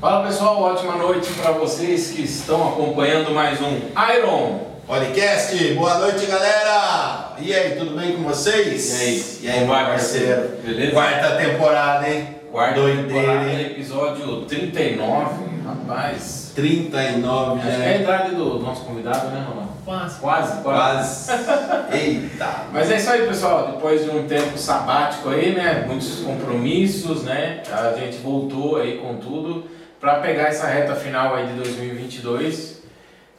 Fala pessoal, ótima noite para vocês que estão acompanhando mais um Iron Podcast. Boa noite, galera. E aí, tudo bem com vocês? E aí? E aí, Vai, parceiro? beleza? Quarta temporada, hein? Quarta Doideira, temporada, hein? episódio 39, rapaz. 39 Acho já. que é a idade do nosso convidado, né, Ronaldo? Quase. Quase, quase. Quase. Eita. Mas é isso aí, pessoal. Depois de um tempo sabático aí, né? Muitos compromissos, né? A gente voltou aí com tudo para pegar essa reta final aí de 2022,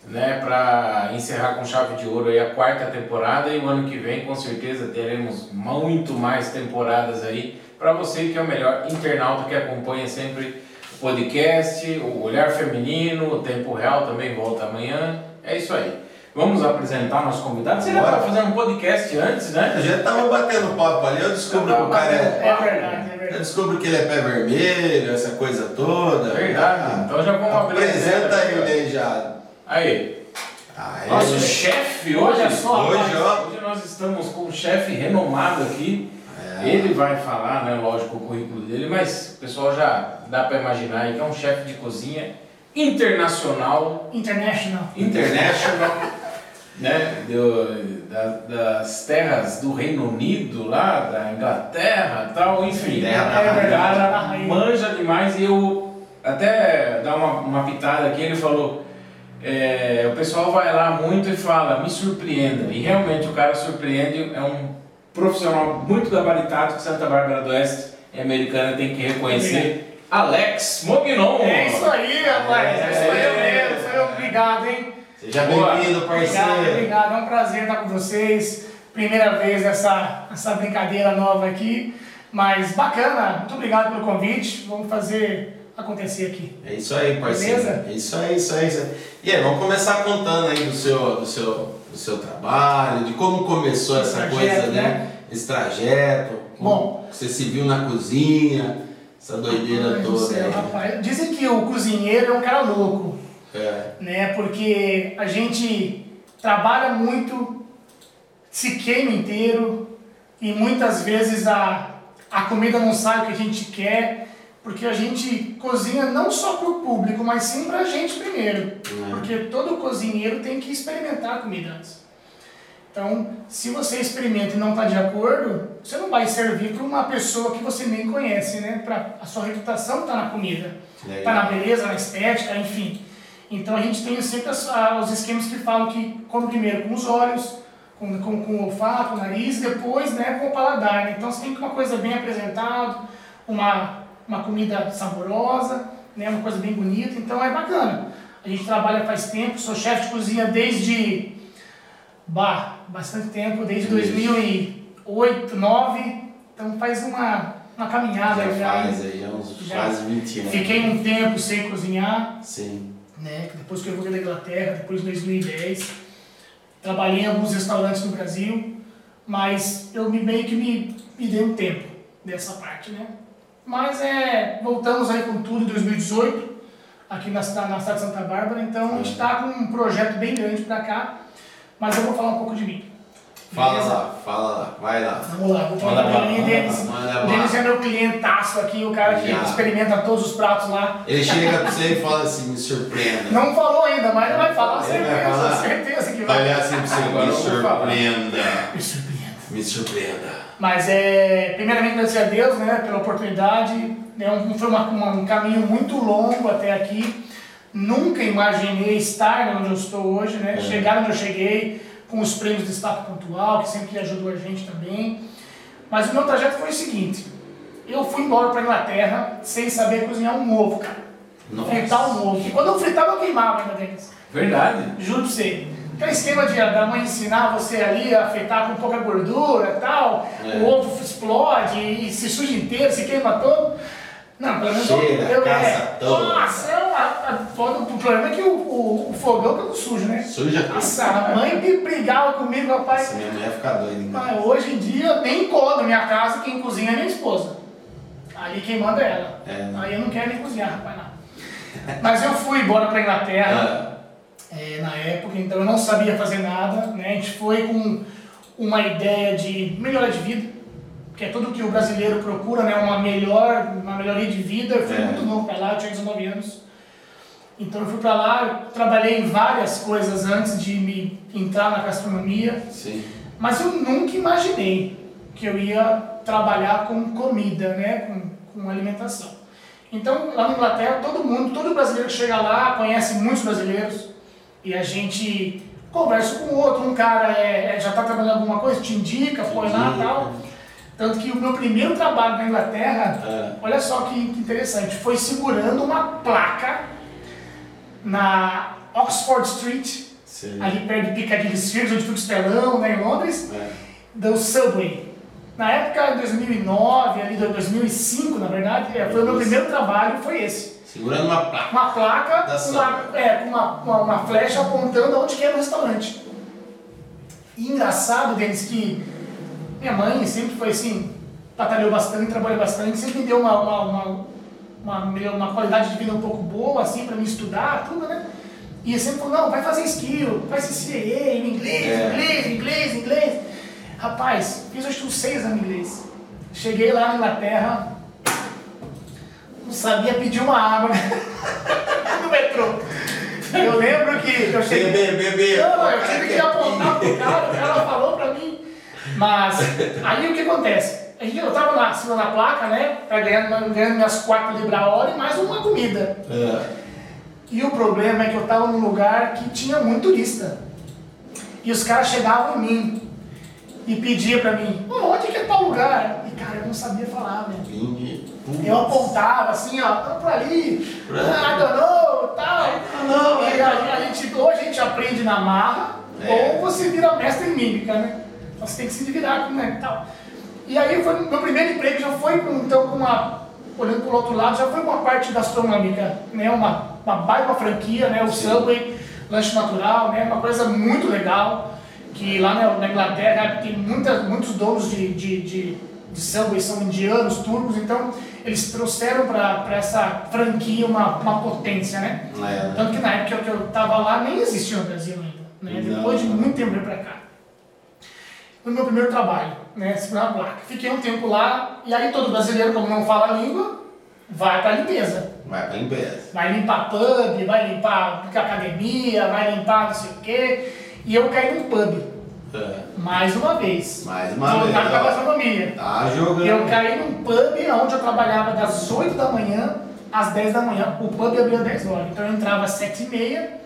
né? Para encerrar com chave de ouro aí a quarta temporada e o ano que vem com certeza teremos muito mais temporadas aí para você que é o melhor internauta que acompanha sempre o podcast, o Olhar Feminino, o Tempo Real também volta amanhã. É isso aí. Vamos apresentar nosso convidado. Você já estava fazendo um podcast antes, né? Eu já tava batendo papo ali, eu descubro que o cara é. É verdade, é Eu descubro que ele é pé vermelho, essa coisa toda. Verdade. Então já vamos abrir Apresenta aí já. Aí, Aí. nosso chefe hoje. Olha só, Hoje, ó. Hoje nós estamos com um chefe renomado aqui. É. Ele vai falar, né, lógico, o currículo dele, mas o pessoal já dá para imaginar aí que é um chefe de cozinha internacional, International. international, né, do- da- das terras do Reino Unido, lá da Inglaterra e tal, enfim. Terra da É, cara manja demais e eu até dar uma, uma pitada aqui, ele falou. é, o pessoal vai lá muito e fala, me surpreenda. E realmente o cara surpreende, é um profissional muito gabaritado que Santa Bárbara do Oeste e americana tem que reconhecer. Alex Mognon. É isso aí, rapaz. É. É isso aí mesmo. Isso aí, Obrigado, hein? Seja bem-vindo, Obrigado, parceiro. obrigado. É um prazer estar com vocês. Primeira vez nessa, nessa brincadeira nova aqui. Mas bacana. Muito obrigado pelo convite. Vamos fazer acontecer aqui. É isso aí, parceiro. Beleza? É isso aí, isso aí, isso aí. E aí, vamos começar contando aí do seu, do seu, do seu trabalho, de como começou essa trajeto, coisa, né? né? Esse trajeto. Bom. Você se viu na cozinha, essa doideira toda céu, aí. rapaz. Dizem que o cozinheiro é um cara louco. É. né? Porque a gente trabalha muito, se queima inteiro e muitas vezes a, a comida não sai o que a gente quer, porque a gente cozinha não só para o público, mas sim para a gente primeiro. Porque todo cozinheiro tem que experimentar a comida antes. Então, se você experimenta e não está de acordo, você não vai servir para uma pessoa que você nem conhece, né? Pra, a sua reputação está na comida, está na beleza, na estética, enfim. Então a gente tem sempre as- os esquemas que falam que come primeiro com os olhos, com, com, com o olfato, o nariz, depois né, com o paladar. Né? Então você tem que uma coisa bem apresentada, uma, uma comida saborosa, né, uma coisa bem bonita. Então é bacana. A gente trabalha faz tempo, sou chefe de cozinha desde bah, bastante tempo, desde 2008, 2009. Então faz uma, uma caminhada Já já. faz aí, uns Já. quase 20 anos. Fiquei um tempo sem cozinhar Sim. Né? Depois que eu voltei da Inglaterra, depois de 2010, trabalhei em alguns restaurantes no Brasil, mas eu me meio que me, me dei um tempo dessa parte, né? Mas é, voltamos aí com tudo em 2018, aqui na, na cidade de Santa Bárbara, então a gente está com um projeto bem grande para cá, mas eu vou falar um pouco de mim. Fala Beleza? lá, fala lá, vai lá. Vamos lá, vou falar manda Denis. O Denis é meu clientaço aqui, o cara que Já. experimenta todos os pratos lá. Ele chega pra você e fala assim, me surpreenda. Não falou ainda, mas ele vai falar, Ele vai certeza, falar? certeza que Vai vai. olhar assim pra você, Agora me eu vou falar. surpreenda. Me surpreenda. Me surpreenda. Mas é, primeiramente agradecer a Deus, né, pela oportunidade. É um, foi uma- uma- um caminho muito longo até aqui. Nunca imaginei estar onde eu estou hoje, né? É. Chegar onde eu cheguei, com os prêmios de destaque pontual, que sempre ajudou a gente também. Mas o meu trajeto foi o seguinte: eu fui embora para Inglaterra sem saber cozinhar um ovo, cara. Nossa. Fritar um ovo. E quando eu fritava, eu queimava ainda deles. Verdade. Juro pra você. Aquele esquema de da mãe ensinar você ali a fritar com pouca gordura e tal, É. o ovo explode e se suja inteiro, se queima todo. Não, pelo menos Cheira, eu, é. Nossa, eu, a, a, foda- o problema é que o, o, o fogão tá sujo, né? Suja tudo. Nossa, a mãe que brigava comigo, rapaz. Minha mulher fica doida, hein? Mas hoje em dia nem cola na minha casa, quem cozinha é minha esposa. Ali quem manda é ela. É, né? Aí eu não quero nem cozinhar, rapaz, não. Mas eu fui embora pra Inglaterra Ah, é, na época, então eu não sabia fazer nada, né? A gente foi com uma ideia de melhorar de vida, que é tudo que o brasileiro procura, né? Uma melhor, uma melhoria de vida. Eu fui É. muito novo para lá, eu tinha 19 anos. Então eu fui para lá, trabalhei em várias coisas antes de me entrar na gastronomia, Sim. mas eu nunca imaginei que eu ia trabalhar com comida, né? Com, com alimentação. Então lá na Inglaterra todo mundo, todo brasileiro que chega lá conhece muitos brasileiros e a gente conversa com o outro, um cara é, é- já está trabalhando alguma coisa, te indica, foi lá e tal. Tanto que o meu primeiro trabalho na Inglaterra, É. olha só que, que interessante, foi segurando uma placa na Oxford Street, Sim. ali perto de Piccadilly Circus, onde fica o Estelão, né, em Londres, É. do Subway. Na época, em 2009, ali, 2005, na verdade, é, foi o meu primeiro trabalho, foi esse. Segurando uma placa. Uma placa com uma, é, uma, uma, uma flecha apontando aonde que era o restaurante. E engraçado deles que minha mãe sempre foi assim, batalhou bastante, trabalhou bastante, sempre me deu uma, uma, uma, uma, uma qualidade de vida um pouco boa, assim, pra me estudar, tudo, né? E sempre falou, não, vai fazer skill, faz CCA, em inglês, É. inglês, inglês, inglês. Rapaz, fiz acho que uns seis anos em inglês. Cheguei lá na Inglaterra, não sabia pedir uma água no metrô. Eu lembro que eu cheguei... Bebê, bebê. Não, eu tive que apontar pro cara, o cara falou pra mim. Mas aí o que acontece? A gente- Eu tava lá, segurando a placa, né? Pra ganhar, ganhando minhas 4 libras a hora e mais uma comida. É. E o problema é que eu tava num lugar que tinha muito turista. E os caras chegavam em mim e pediam pra mim, "Ô, onde que é tal lugar? E cara, eu não sabia falar, né? Vim. Eu apontava assim, ó, "Ah, por ali, ah, know, tal. know, e a, a gente, ou a gente aprende na marra, É. ou você vira mestre em mímica, né? Então você tem que se virar com né, tal. E aí foi meu primeiro emprego já foi com, então, com uma, olhando pro outro lado, já foi uma parte gastronômica, né? Uma, uma baita franquia, né? O Sim. Subway, lanche natural, né? Uma coisa muito legal, que lá na, na Inglaterra tem muitas, muitos donos de, de, de, de Subway são indianos, turcos, então eles trouxeram para essa franquia uma, uma potência, né? É. Tanto que na época que eu tava lá nem existia no Brasil ainda, né? Depois de muito tempo pra cá. No meu primeiro trabalho, né? Segurar a placa. Fiquei um tempo lá, e aí todo brasileiro, como não fala a língua, vai pra limpeza. Vai pra limpeza. Vai limpar pub, vai limpar academia, vai limpar não sei o quê. E eu caí num pub, É. mais uma vez. Mais uma vez, Voltado pra gastronomia. Tá jogando. Eu caí num pub onde eu trabalhava das 8 da manhã às 10 da manhã. O pub abria às 10 horas. Então eu entrava às 7 e meia.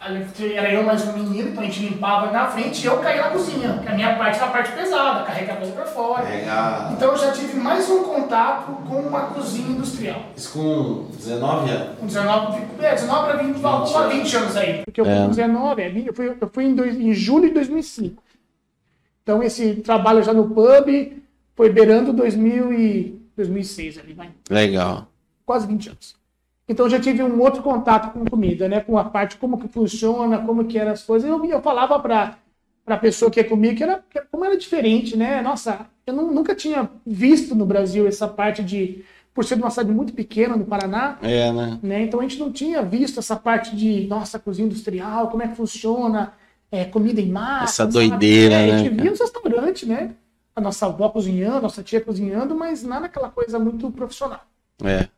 Aí Era eu mais um menino, então a gente limpava na frente e eu caía na cozinha. Que a minha parte era a parte pesada, carregar coisa pra fora. Carregar. Então eu já tive mais um contato com uma cozinha industrial. Isso com 19 anos. Com 19, é, 19 para 20, 20, anos. 20 anos aí. Porque eu fui É. com 19, é, eu fui, eu fui em, dois- em julho de 2005. Então esse trabalho já no pub foi beirando 2000 e 2006 ali, vai. Legal. Quase 20 anos. Então já tive um outro contato com comida, né? Com a parte como que funciona, como que eram as coisas. Eu, eu falava para para a pessoa que é comigo que era como era diferente, né? Nossa, eu nu- nunca tinha visto no Brasil essa parte de por ser de uma cidade muito pequena no Paraná, É, né? né? Então a gente não tinha visto essa parte de nossa cozinha industrial, como é que funciona, é, comida em massa. Essa doideira, É, A né, gente via os restaurantes, né? A nossa avó cozinhando, a nossa tia cozinhando, mas nada aquela coisa muito profissional. É.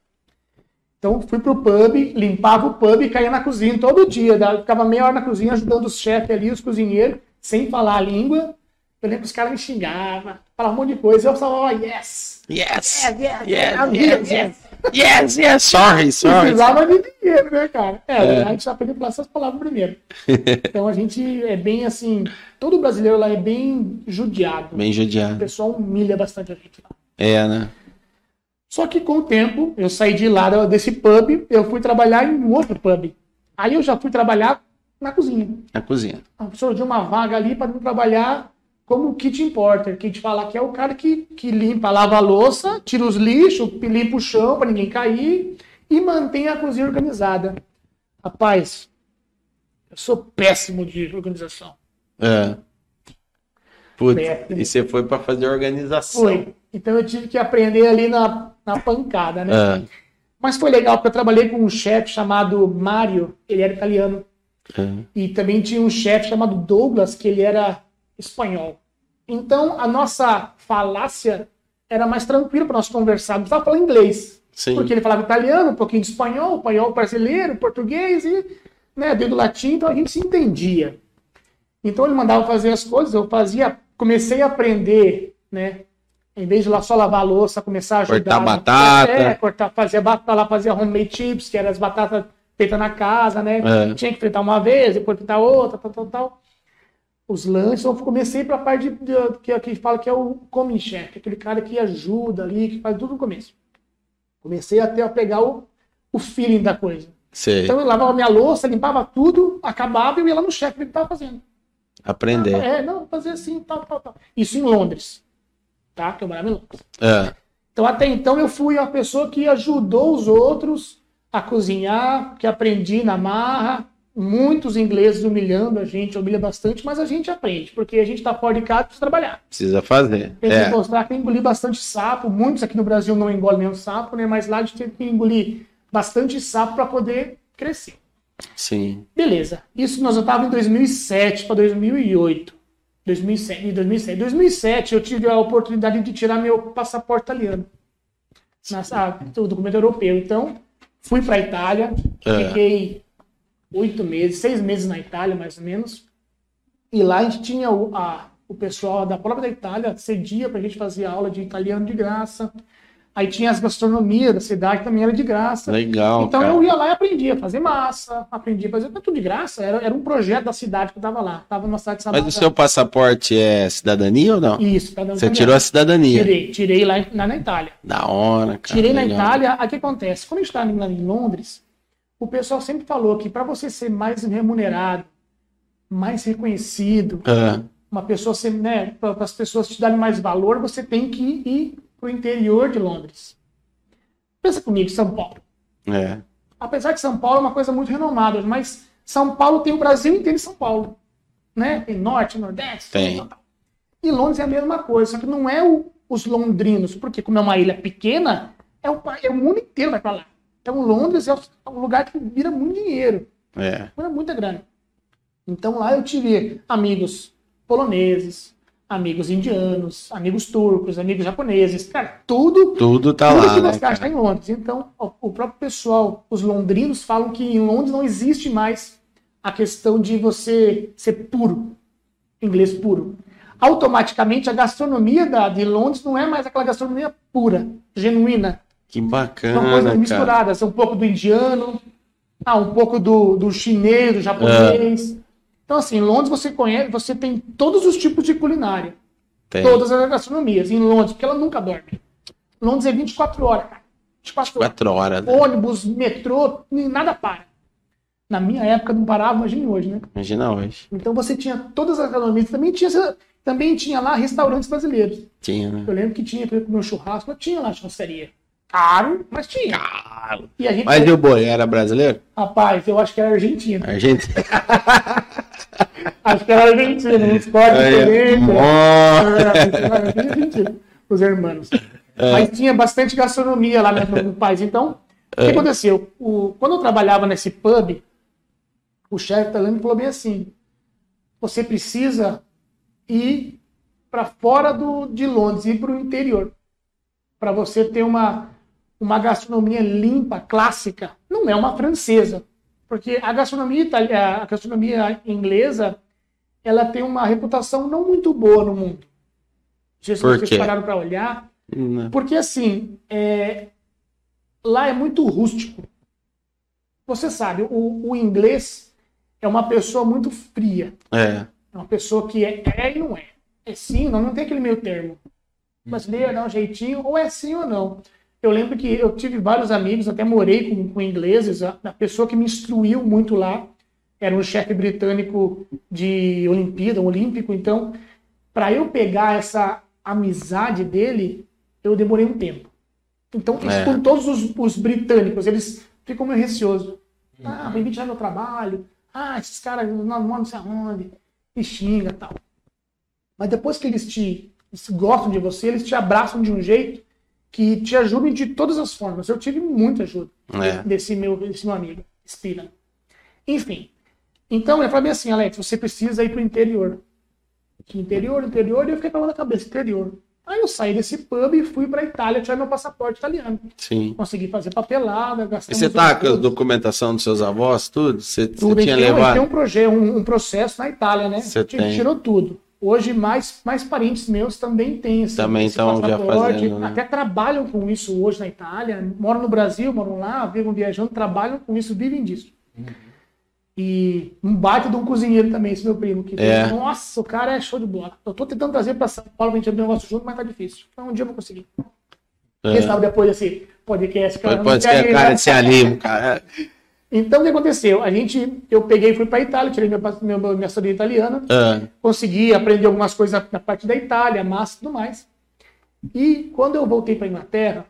Então fui pro pub, limpava o pub e caía na cozinha todo dia. da- Ficava meia hora na cozinha ajudando os chefes ali, os cozinheiros, sem falar a língua. Eu lembro que os caras me xingavam, falavam um monte de coisa. Eu falava, oh, yes! Yes! Yes, yes, Yes, yes, yes, yes. Yes, sorry, sorry. Precisava de dinheiro, né, cara? É, É. a gente aprendeu a falar essas palavras primeiro. Então a gente é bem assim. Todo brasileiro lá é bem judiado. Bem O judiado. pessoal humilha bastante a gente lá. É, né? Só que com o tempo, eu saí de lá desse pub, eu fui trabalhar em um outro pub. Aí eu já fui trabalhar na cozinha. Na cozinha. A pessoa deu uma vaga ali para trabalhar como kitchen porter, que a gente fala que é o cara que, que limpa, lava a louça, tira os lixos, limpa o chão para ninguém cair e mantém a cozinha organizada. Rapaz, eu sou péssimo de organização. É. Putz, Péssimo. e você foi pra fazer organização. Foi. Então eu tive que aprender ali na, na pancada, né? É. Mas foi legal, porque eu trabalhei com um chefe chamado Mário, ele era italiano. É. E também tinha um chefe chamado Douglas, que ele era espanhol. Então, a nossa falácia era mais tranquila para nós conversarmos. Estava falando inglês. Sim. Porque ele falava italiano, um pouquinho de espanhol, espanhol brasileiro, português e né, do latim, então a gente se entendia. Então ele mandava fazer as coisas, eu fazia, comecei a aprender, né? Em vez de lá só lavar a louça, começar a ajudar. Cortar no- batata. É, cortar, fazia batata lá, fazia homemade chips, que eram as batatas feitas na casa, né? É. Tinha que fritar uma vez, depois fritar outra, tal, tal, tal. Os lanches, eu comecei para a parte de, de- que, que fala que é o coming chef, aquele cara que ajuda ali, que faz tudo no começo. Comecei até a pegar o, o feeling da coisa. Sei. Então eu lavava minha louça, limpava tudo, acabava e eu ia lá no chefe que estava fazendo. Aprender. É, não, fazer assim, tal, tal, tal. Isso em Londres. Tá? Que eu morava em Londres. É. Então até então eu fui a pessoa que ajudou os outros a cozinhar, que aprendi na marra. Muitos ingleses humilhando a gente, humilha bastante, mas a gente aprende, porque a gente está fora de casa precisa trabalhar. Precisa fazer. Tem que É. mostrar que engolir bastante sapo. Muitos aqui no Brasil não engolem nenhum sapo, né? Mas lá a gente teve que engolir bastante sapo para poder crescer. Sim. Beleza. Isso nós estávamos em 2007 para 2008. 2007, em 2007. 2007 eu tive a oportunidade de tirar meu passaporte italiano. Na, ah, o documento europeu. Então, fui para a Itália, É. fiquei oito meses, seis meses na Itália, mais ou menos. E lá a gente tinha o, a- o pessoal da própria da Itália cedia para a gente fazer aula de italiano de graça. Aí tinha as gastronomias da cidade, também era de graça. Legal, Então cara. eu ia lá e aprendia a fazer massa, aprendia a fazer tudo de graça. Era, era um projeto da cidade que eu tava lá. Tava numa cidade Mas o seu passaporte é cidadania ou não? Isso, tá dando Você tirou a cidadania. Tirei, tirei lá, lá na Itália. Da hora, cara. Tirei na legal. Itália. Aí o que acontece? Quando a gente estava lá em Londres, o pessoal sempre falou que para você ser mais remunerado, mais reconhecido, É. uma pessoa ser, né, para as pessoas te darem mais valor, você tem que ir para o interior de Londres. Pensa comigo, São Paulo. É. apesar de São Paulo é uma coisa muito renomada, mas São Paulo tem o Brasil inteiro em São Paulo. Né? Tem norte, nordeste. Tem. tal, tal. E Londres é a mesma coisa, só que não é o- os londrinos, porque como é uma ilha pequena, é o, é o mundo inteiro vai para lá. Então Londres é o, é um lugar que vira muito dinheiro, É. vira muita grana. Então lá eu tive amigos poloneses, amigos indianos, amigos turcos, amigos japoneses, cara, tudo Tudo tá tudo lá, que né, você acha cara? em Londres. Então, o próprio pessoal, os londrinos, falam que em Londres não existe mais a questão de você ser puro, inglês puro. Automaticamente, a gastronomia da, de Londres não é mais aquela gastronomia pura, genuína. Que São bacana, coisas cara. misturadas. Um pouco do indiano, ah, um pouco do, do chinês, do japonês. Então, assim, em Londres você conhece, você tem todos os tipos de culinária. Tem. Todas as gastronomias. Em Londres, porque ela nunca dorme. Londres é 24 horas, cara. 24 horas Quatro horas, né? ônibus, metrô, nada para. Na minha época não parava, imagine hoje, né? Imagina hoje. Então você tinha todas as gastronomias, também tinha, também tinha lá restaurantes brasileiros. Tinha, né? Eu lembro que tinha, por exemplo, meu churrasco, tinha lá churrascaria. Caro, mas tinha. E a gente, Mas e o boi, era brasileiro? rapaz, eu acho que era argentino. Argentino? Acho que era argentino, ó. Era argentino, Os irmãos. Mas tinha bastante gastronomia lá no, no país. Então, o que aconteceu? O, quando eu trabalhava nesse pub, o chefe italiano falou bem assim: você precisa ir para fora do, de Londres, ir para o interior, para você ter uma, uma gastronomia limpa, clássica. Não é uma francesa, porque a gastronomia, itali- a gastronomia inglesa ela tem uma reputação não muito boa no mundo. Se Por vocês pararam para olhar. Não. Porque assim, é, lá é muito rústico. Você sabe, o, o inglês é uma pessoa muito fria. É. É uma pessoa que é, é e não é. É sim, não, não tem aquele meio termo. Brasileiro dá um jeitinho, ou é sim ou não. Eu lembro que eu tive vários amigos, até morei com, com ingleses. A, a pessoa que me instruiu muito lá era um chefe britânico de Olimpíada, um olímpico. Então, para eu pegar essa amizade dele, eu demorei um tempo. Então, isso É. com todos os, os britânicos, eles ficam meio receosos. Ah, vem me tirar meu trabalho. Ah, esses caras não moram não sei aonde. E xinga tal. Mas depois que eles te eles gostam de você, eles te abraçam de um jeito que te ajudam de todas as formas. Eu tive muita ajuda É. desse, meu, desse meu amigo, Spina. Enfim. Então, ele falou bem assim, Alex, você precisa ir para o interior. Tinha interior, interior, e eu fiquei com a cabeça, interior. Aí eu saí desse pub e fui pra Itália tirar meu passaporte italiano. Sim. Consegui fazer papelada, E gastamos... você tá com a documentação dos seus avós, tudo? Você, você Tudo. tinha Tem, tem levado? um, proje- um, um processo na Itália, né? Você tem. tirou tudo. Hoje, mais, mais parentes meus também têm esse, Também esse estão já fazendo, né? Até trabalham com isso hoje na Itália. Moram no Brasil, moram lá, vivem viajando, trabalham com isso, vivem disso. E um baita de um cozinheiro também, esse meu primo. Que É. Nossa, o cara é show de bola. Eu tô tentando trazer pra São Paulo pra gente abrir um negócio junto, mas tá difícil. Então um dia eu vou conseguir. É. Quem sabe depois desse podcast, cara. Pode, não pode quer ser ir, cara né? de se animo, cara. Então o que aconteceu? A gente, eu peguei e fui pra Itália, tirei minha, minha, minha cidadania italiana Ah, consegui aprender algumas coisas na parte da Itália, massa e tudo mais. E quando eu voltei para Inglaterra,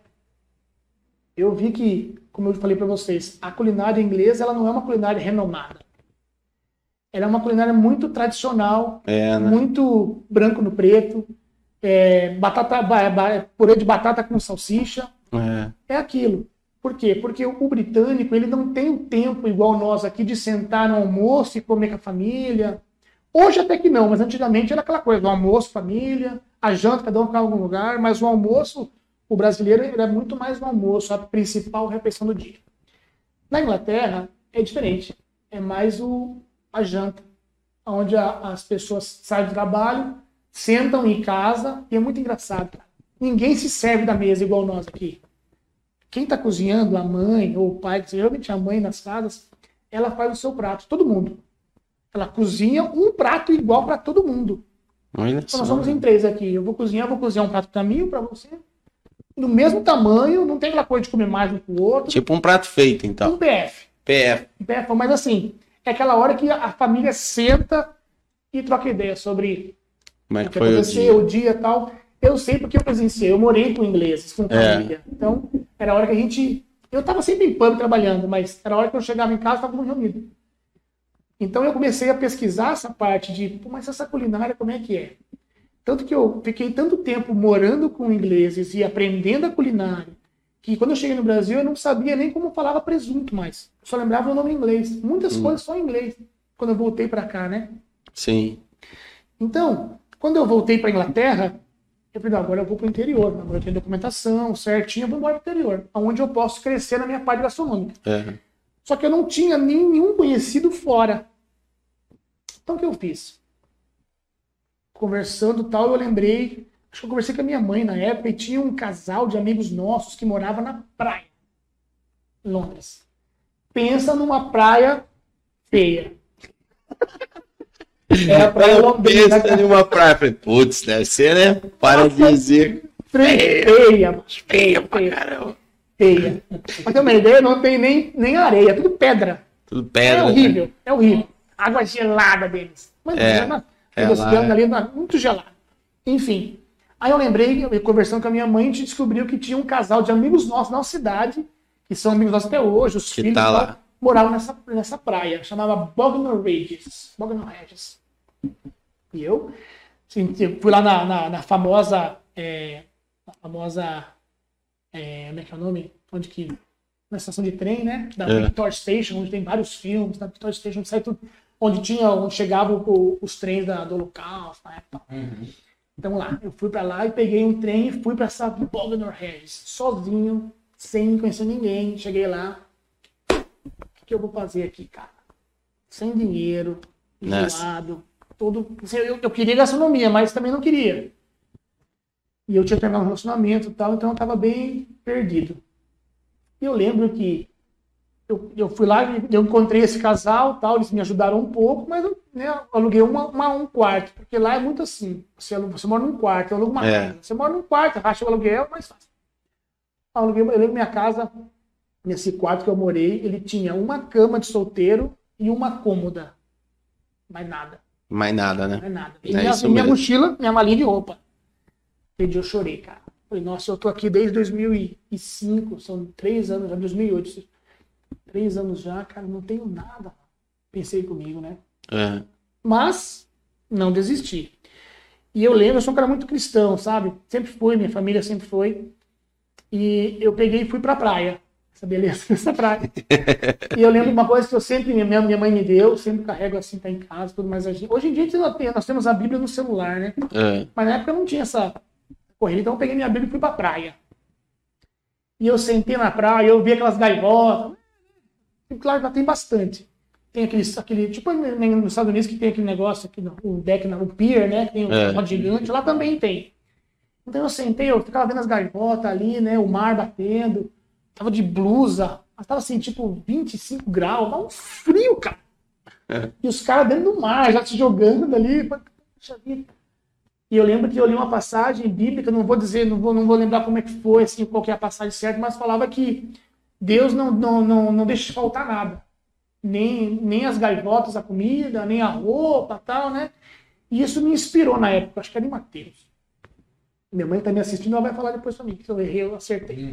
eu vi que, como eu falei para vocês, a culinária inglesa ela não é uma culinária renomada. Ela é uma culinária muito tradicional, é, né? muito branco no preto, é, batata, ba- ba- purê de batata com salsicha, É. é aquilo. Por quê? Porque o, o britânico ele não tem o tempo igual nós aqui de sentar no almoço e comer com a família. Hoje até que não, mas antigamente era aquela coisa, o almoço, família, a janta, cada um ficava em algum lugar, mas o almoço, o brasileiro era muito mais no almoço, a principal refeição do dia. Na Inglaterra é diferente, é mais o, a janta, onde a- as pessoas saem do trabalho, sentam em casa, e é muito engraçado. Ninguém se serve da mesa igual nós aqui. Quem está cozinhando, a mãe ou o pai, que geralmente a mãe nas casas, ela faz o seu prato, todo mundo. Ela cozinha um prato igual para todo mundo. Então, nós somos em três aqui. Eu vou cozinhar, vou cozinhar um prato para mim, para você. Do mesmo tamanho, não tem aquela coisa de comer mais um com o outro. Tipo um prato feito, então. Um PF. PF. PF, mas assim, é aquela hora que a família senta e troca ideia sobre Como é o que que foi aconteceu, o dia e tal. Eu sei porque eu presenciei, eu morei com ingleses, com É. família. Então, era a hora que a gente. Eu estava sempre em pub trabalhando, mas era a hora que eu chegava em casa estava todo mundo reunido. Então eu comecei a pesquisar essa parte de, Pô, mas essa culinária como é que é? Tanto que eu fiquei tanto tempo morando com ingleses e aprendendo a culinária, que quando eu cheguei no Brasil eu não sabia nem como falava presunto mais. Eu só lembrava o nome em inglês. Muitas Hum. coisas só em inglês. Quando eu voltei para cá, né? Sim. Então, quando eu voltei para Inglaterra, eu falei, não, agora eu vou para o interior, agora eu tenho documentação certinho, eu vou embora para o interior, onde eu posso crescer na minha parte gastronômica. É. Só que eu não tinha nenhum conhecido fora. Então o que eu fiz? Conversando tal, eu lembrei, acho que eu conversei com a minha mãe na época e tinha um casal de amigos nossos que morava na praia, Londres. Pensa numa praia feia. É a praia londrina, Pensa numa praia. Falei, Putz, deve ser, né? Paradisíaco. feia, feia, mano. Feia pra caramba. feia. Pra ter uma ideia, não tem nem, nem areia, é tudo pedra. Tudo É pedra. né? horrível, é horrível. Água gelada deles. Mas É, é, é é lá, ali, na- muito gelado. Enfim. Aí eu lembrei, eu conversando com a minha mãe, a gente descobriu que tinha um casal de amigos nossos na cidade, que são amigos nossos até hoje, os Que filhos tá lá. moravam nessa, nessa praia, chamava Bognor Regis. Bognor Regis. E eu fui lá na, na, na famosa. É, na famosa. É, como é que é o nome? Onde que. Na estação de trem, né? Da É. Victoria Station, onde tem vários filmes, na Victoria Station, onde, sai tudo, onde tinha, onde chegavam os trens da, do Holocausto, na época. Então lá, eu fui pra lá e peguei um trem e fui pra essa Bognor Regis, sozinho, sem conhecer ninguém. Cheguei lá. O que, eu vou fazer aqui, cara? Sem dinheiro, isolado, todo. assim, Eu, eu queria gastronomia, mas também não queria. E eu tinha terminado um relacionamento e tal, então eu tava bem perdido. E eu lembro que eu, eu fui lá, eu encontrei esse casal tal, eles me ajudaram um pouco, mas eu, né, eu aluguei uma, uma- um quarto, porque lá é muito assim. Você, você mora num quarto, eu alugo uma É. casa. Você mora num quarto, racha o aluguel, é mais fácil. Eu aluguei, eu lembro minha casa, nesse quarto que eu morei, ele tinha uma cama de solteiro e uma cômoda. Mais nada. Mais nada, né? É nada. E É minha, minha mochila, minha malinha de roupa. Dia eu chorei, cara. Falei, nossa, eu tô aqui desde 2005, são três anos já, 2008. Três anos já, cara, não tenho nada. Pensei comigo, né? É. Mas não desisti. E eu lembro, eu sou um cara muito cristão, sabe? Sempre fui, minha família sempre foi. E eu peguei e fui pra praia. Essa beleza dessa praia. e eu lembro uma coisa que eu sempre, minha, minha mãe me deu, sempre carrego assim, tá em casa, tudo mais. Hoje em dia nós temos- nós temos a Bíblia no celular, né? É. Mas na época não tinha essa corrida, então eu peguei minha Bíblia e fui pra praia. E eu sentei na praia, eu vi aquelas gaivotas. E claro, lá tem bastante. Tem aquele, aquele tipo nos Estados Unidos que tem aquele negócio aqui, o deck, no pier, né? Que tem o É. gigante, lá também tem. Então eu sentei, eu ficava vendo as gaivotas ali, né? O mar batendo. Tava de blusa, mas tava assim, tipo 25 graus, mas um frio, cara. É. E os caras dentro do mar, já se jogando ali. Poxa vida. E eu lembro que eu li uma passagem bíblica, não vou dizer, não vou, não vou lembrar como é que foi, assim, qual que é a passagem certa, mas falava que Deus não, não, não, não deixa faltar nada. Nem, nem as gaivotas, a comida, nem a roupa tal, né? E isso me inspirou na época, acho que era em Mateus. Minha mãe tá me assistindo, ela vai falar depois pra mim, que eu errei, eu acertei.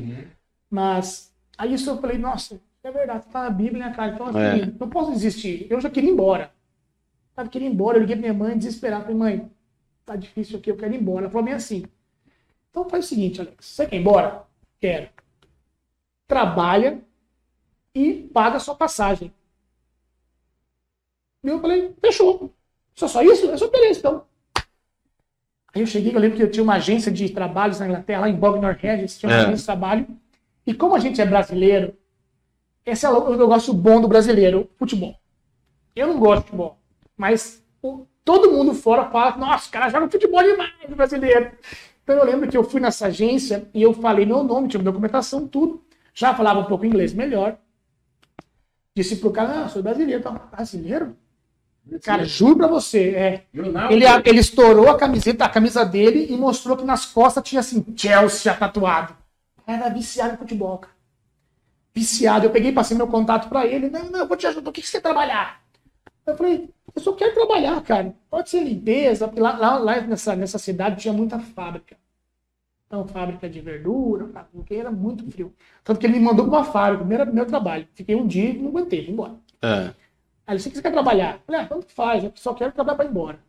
Mas aí isso eu falei, nossa, é verdade, tá na Bíblia, né, cara? Então, assim, É. não posso desistir. Eu já queria ir embora. Sabe, queria ir embora. Eu liguei pra minha mãe, desesperado. Falei, mãe, tá difícil aqui, eu quero ir embora. Ela falou bem assim. Então faz o seguinte, Alex, você quer ir embora? Quero. Trabalha e paga a sua passagem. E eu falei, fechou. Só só isso? É só beleza, então. Aí eu cheguei, eu lembro que eu tinha uma agência de trabalhos na Inglaterra, lá em Bognor Regis, tinha uma É. agência de trabalho. E como a gente é brasileiro, esse é o negócio bom do brasileiro, futebol. Eu não gosto de futebol, mas o- todo mundo fora fala, nossa, o cara joga futebol demais, o brasileiro. Então eu lembro que eu fui nessa agência e eu falei meu nome, tinha documentação, tudo. Já falava um pouco inglês melhor. Disse pro cara, ah, sou brasileiro. Eu falei, brasileiro? Cara, juro pra você, é. Ele, ele estourou a camiseta, a camisa dele e mostrou que nas costas tinha assim, Chelsea tatuado. Era viciado em futebol, cara. Viciado. Eu peguei, passei meu contato pra ele. Não, não, eu vou te ajudar. O que que você quer trabalhar? Eu falei, eu só quero trabalhar, cara. Pode ser limpeza. Lá, lá, lá nessa, nessa cidade tinha muita fábrica. Então, fábrica de verdura, porque era muito frio. Tanto que ele me mandou pra uma fábrica, primeiro, primeiro trabalho. Fiquei um dia e não aguentei, fui embora. É. Aí ele disse, o que você quer trabalhar? Eu falei, ah, tanto faz, eu só quero trabalhar para ir embora.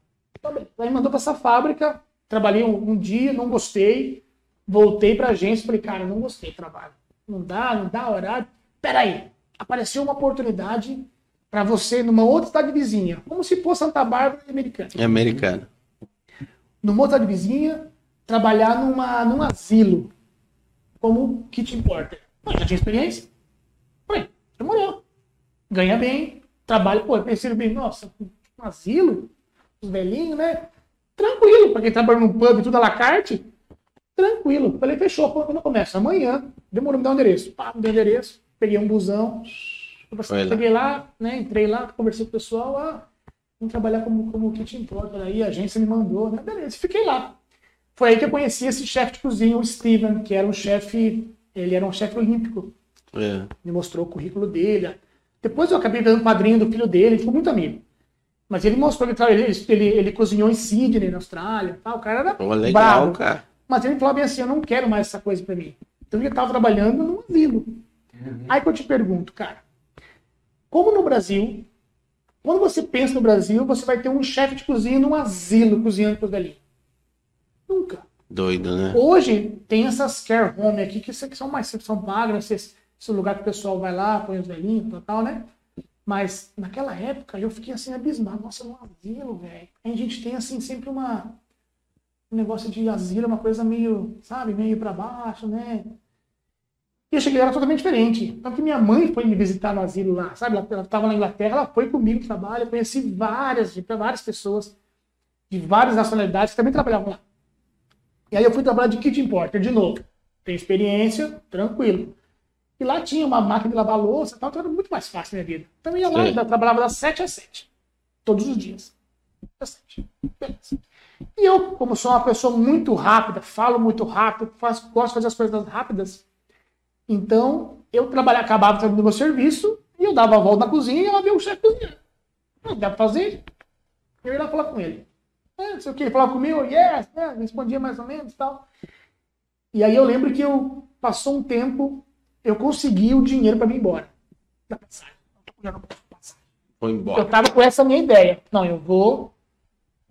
Tá. Aí mandou para essa fábrica, trabalhei um, um dia, não gostei, voltei para a agência, falei, cara, não gostei do trabalho. Não dá, não dá horário. Peraí, apareceu uma oportunidade para você numa outra cidade vizinha, como se fosse Santa Bárbara americana. É americano. Numa outra cidade vizinha, trabalhar numa, num asilo, como kitchen porter. Eu já tinha experiência. Falei, demorou. Ganha bem, trabalha, pô, eu pensei bem, nossa, um asilo, os velhinhos, né? Tranquilo, pra quem trabalha num pub e tudo à la carte, tranquilo. Falei, fechou, quando começa? Amanhã, demorou me dar o endereço. Pá, me deu o endereço, peguei um busão, lá. cheguei lá, né? Entrei lá, conversei com o pessoal, ah, vim trabalhar como, como kitchen porter aí, a agência me mandou, né? Beleza, fiquei lá. Foi aí que eu conheci esse chefe de cozinha, o Steven, que era um chefe, ele era um chefe olímpico É. me mostrou o currículo dele. Depois eu acabei dando padrinho do filho dele, ficou muito amigo. Mas ele mostrou que ele, ele, ele, cozinhou em Sydney, na Austrália. Tal. O cara era Pô, legal, brabo. cara. Mas ele falou bem assim: eu não quero mais essa coisa pra mim. Então ele estava trabalhando num asilo. Aí que eu te pergunto, cara, como no Brasil, quando você pensa no Brasil, você vai ter um chefe de cozinha num asilo cozinhando para os velhinhos? Nunca. Doido, né? Hoje tem essas care home aqui que são mais são pagas, esse, esse lugar que o pessoal vai lá, põe os velhinhos e tal, né? Mas naquela época eu fiquei assim abismado, nossa, no asilo, velho. A gente tem assim sempre uma um negócio de asilo, uma coisa meio, sabe, meio pra baixo, né? E eu cheguei era totalmente diferente. Tanto que minha mãe foi me visitar no asilo lá, sabe? Ela, ela tava na Inglaterra, ela foi comigo trabalho, eu conheci várias, várias pessoas de várias nacionalidades que também trabalhavam lá. E aí eu fui trabalhar de kitchen porter de novo. Tem experiência, tranquilo. E lá tinha uma máquina de lavar louça e tal, então era muito mais fácil minha vida. Então eu ia lá, Sim. eu trabalhava das 7 às 7. Todos os dias. Das 7. Beleza. E eu, como sou uma pessoa muito rápida, falo muito rápido, faço, gosto de fazer as coisas rápidas, então eu trabalhava, acabava terminando meu serviço e eu dava a volta na cozinha e ela via o chefe cozinhando. Não dá pra fazer? Eu ia lá falar com ele. É, não sei o que, ele falava comigo, yes, né? respondia mais ou menos e tal. E aí eu lembro que eu passou um tempo, eu consegui o dinheiro para vir embora. Da passagem. Eu. Foi Eu embora. tava com essa minha ideia. Não, eu vou,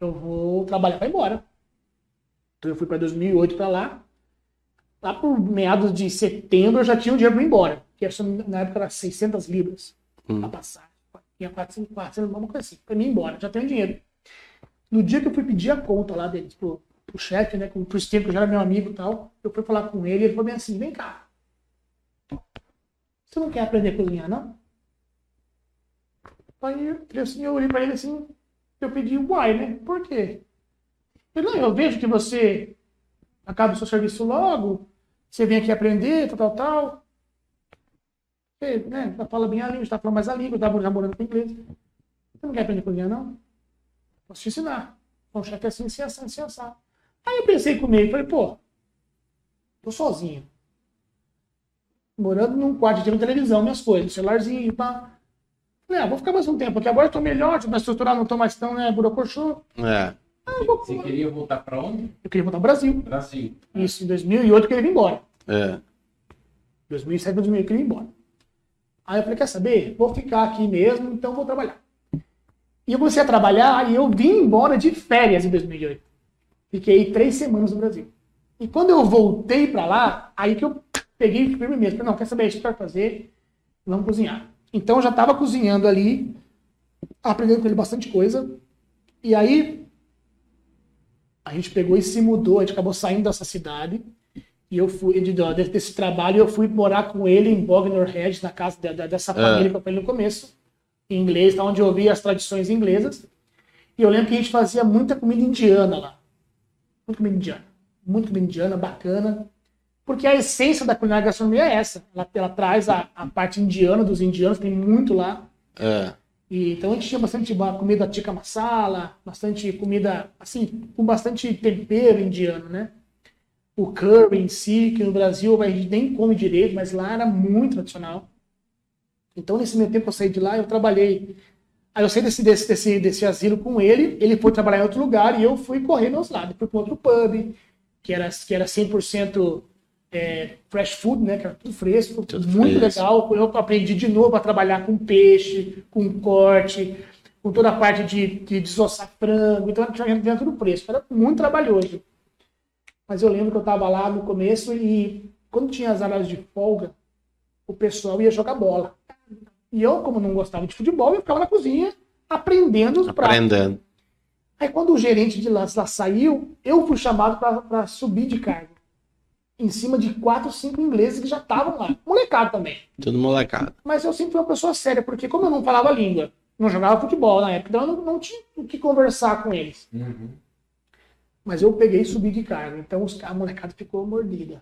eu vou trabalhar para ir embora. Então eu fui para 2008 para lá. Lá por meados de setembro eu já tinha o dinheiro para ir embora. que na época era 600 libras Hum. a passagem. Tinha 400, 400, uma coisa assim, mim ir embora, já tenho dinheiro. No dia que eu fui pedir a conta lá deles pro, pro chefe, né, com- pro Steve, que já era meu amigo e tal, eu fui falar com ele, ele falou bem assim, vem cá, você não quer aprender a cozinhar, não? Aí eu falei assim, eu olhei pra ele assim, eu pedi why, né? Por quê? Ele, não, eu vejo que você acaba o seu serviço logo, você vem aqui aprender, tal, tal, tal. Você, né, já fala bem a língua, está falando mais a língua, já morando com inglês. Você não quer aprender a cozinhar, não? Posso te ensinar. O chefe é assim, assim, assim, assim. Aí eu pensei comigo, falei, pô, tô sozinho. Morando num quarto, tinha televisão, minhas coisas, celularzinho, pá. Falei, ah, vou ficar mais um tempo aqui. Agora eu tô melhor, tô mais estruturado, não tô mais tão, né, burocochô. É. Você queria voltar pra onde? Eu queria voltar ao Brasil. Brasil. Isso, em 2008 eu queria vir embora. É. 2007, 2008 eu queria ir embora. Aí eu falei, quer saber? Vou ficar aqui mesmo, então vou trabalhar. E eu comecei a trabalhar e eu vim embora de férias em 2008. Fiquei três semanas no Brasil. E quando eu voltei pra lá, aí que eu peguei firme mesmo. Falei, não, quer saber? Isso que eu quero fazer, vamos cozinhar. Então eu já estava cozinhando ali, aprendendo com ele bastante coisa. E aí a gente pegou e se mudou, a gente acabou saindo dessa cidade. E eu fui, de, de- desse trabalho, eu fui morar com ele em Bognor Head, na casa de- de- dessa família que eu falei no começo, em inglês, tá, onde eu ouvi as tradições inglesas. E eu lembro que a gente fazia muita comida indiana lá. Muita comida indiana. Muita comida indiana, bacana. Porque a essência da culinária gastronomia é essa. Ela, ela traz a, a parte indiana dos indianos, tem muito lá. É. E, então a gente tinha bastante ba- comida tikka masala, bastante comida, assim, com bastante tempero indiano, né? O curry em si, que no Brasil a gente nem come direito, mas lá era muito tradicional. Então nesse meio tempo que eu saí de lá, eu trabalhei. Aí eu saí desse, desse, desse, desse asilo com ele, ele foi trabalhar em outro lugar e eu fui correr meus lados. Fui para outro pub, que era, que era 100% é, fresh food, né? Que era tudo fresco, Tudo muito fresco. legal. Eu aprendi de novo a trabalhar com peixe, com corte, com toda a parte de, de desossar frango. Então tinha tudo fresco. Era muito trabalhoso. Mas eu lembro que eu estava lá no começo e quando tinha as horas de folga, o pessoal ia jogar bola. E eu, como não gostava de futebol, eu ficava na cozinha aprendendo os pratos. Aprendendo. Aí quando o gerente de lá saiu, eu fui chamado para subir de cargo. Em cima de quatro, cinco ingleses que já estavam lá. Molecado também. Tudo molecada. Mas eu sempre fui uma pessoa séria, porque como eu não falava língua, não jogava futebol na época, então eu não, não tinha o que conversar com eles. Uhum. Mas eu peguei e subi de cargo. Então os, a molecada ficou mordida.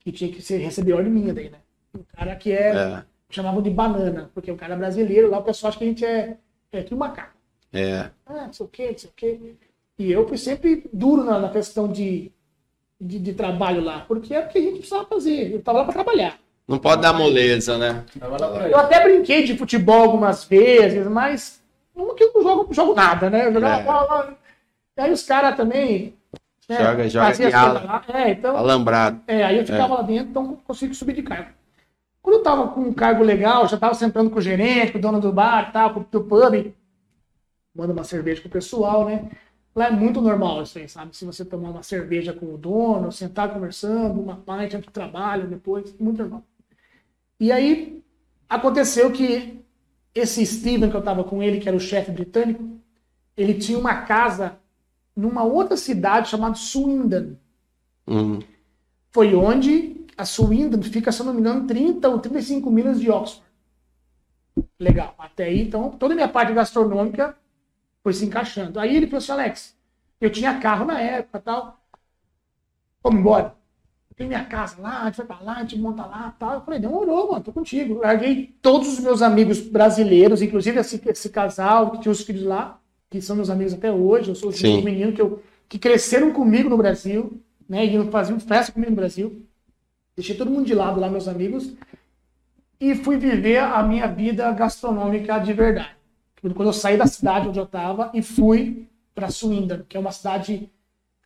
Que tinha que ser, receber ordem minha daí, né? O cara que é, É. chamavam de banana, porque o cara é brasileiro, lá o pessoal acha que a gente é, é tudo macaco. É. Ah, não sei o quê, não sei o quê. E eu fui sempre duro na, na questão de, de, de trabalho lá, porque era o que a gente precisava fazer. Eu estava lá para trabalhar. Não pode dar moleza, né? Eu até brinquei de futebol algumas vezes, mas não que eu não jogo, jogo nada, né? Eu jogava É. bola. E aí os caras também. né, Joga- joga de ala. É, então. Alambrado. É, aí eu ficava lá dentro, então consigo subir de cargo. Quando eu tava com um cargo legal, já tava sentando com o gerente, com o dono do bar, tal, com o pub, manda uma cerveja com o pessoal, né? Lá é muito normal isso aí, sabe? Se você tomar uma cerveja com o dono, sentar conversando, uma pint do trabalho, depois, muito normal. E aí aconteceu que esse Steven que eu tava com ele, que era o chefe britânico, ele tinha uma casa numa outra cidade chamada Swindon Hum. foi onde a Swindon fica, se eu não me engano, 30 ou 35 milhas de Oxford. Legal. Até aí, então, toda a minha parte gastronômica foi se encaixando. Aí ele falou assim, Alex, eu tinha carro na época tal. Vamos embora. Tem minha casa lá, a gente vai pra lá, a gente monta lá tal. Eu falei, demorou, mano, tô contigo. Larguei todos os meus amigos brasileiros, inclusive esse, esse casal que tinha os filhos lá, que são meus amigos até hoje. Eu sou os meninos que, eu, que cresceram comigo no Brasil, né? E faziam festa comigo no Brasil. Deixei todo mundo de lado lá, meus amigos, e fui viver a minha vida gastronômica de verdade. Quando eu saí da cidade onde eu estava e fui para Swindon, que é uma cidade,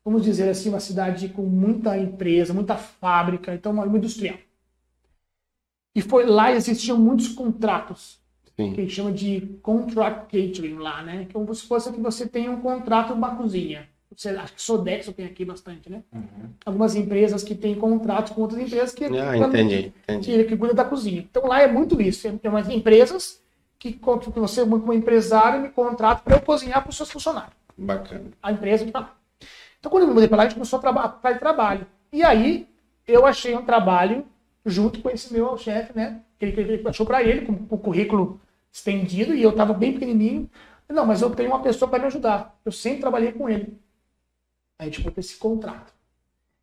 vamos dizer assim, uma cidade com muita empresa, muita fábrica, então uma industrial. E foi lá existiam muitos contratos, Sim. que a gente chama de contract catering lá, né? Que é como se fosse que você tem um contrato uma cozinha. Você, acho que Sodex eu tenho aqui bastante, né? Algumas empresas que têm contratos com outras empresas que, Ah, entendi, entendi. que, que cuidam da cozinha. Então lá é muito isso. Tem umas empresas que, você, como empresário, me contrata para eu cozinhar para os seus funcionários Bacana. a empresa que tá lá. Então, quando eu me mudei para lá, a gente começou a trabalhar para trabalho. E aí, eu achei um trabalho junto com esse meu chefe, né? Que ele, que ele achou para ele, com, o currículo estendido, e eu estava bem pequenininho. Não, mas eu tenho uma pessoa para me ajudar. Eu sempre trabalhei com ele. Aí pra esse contrato.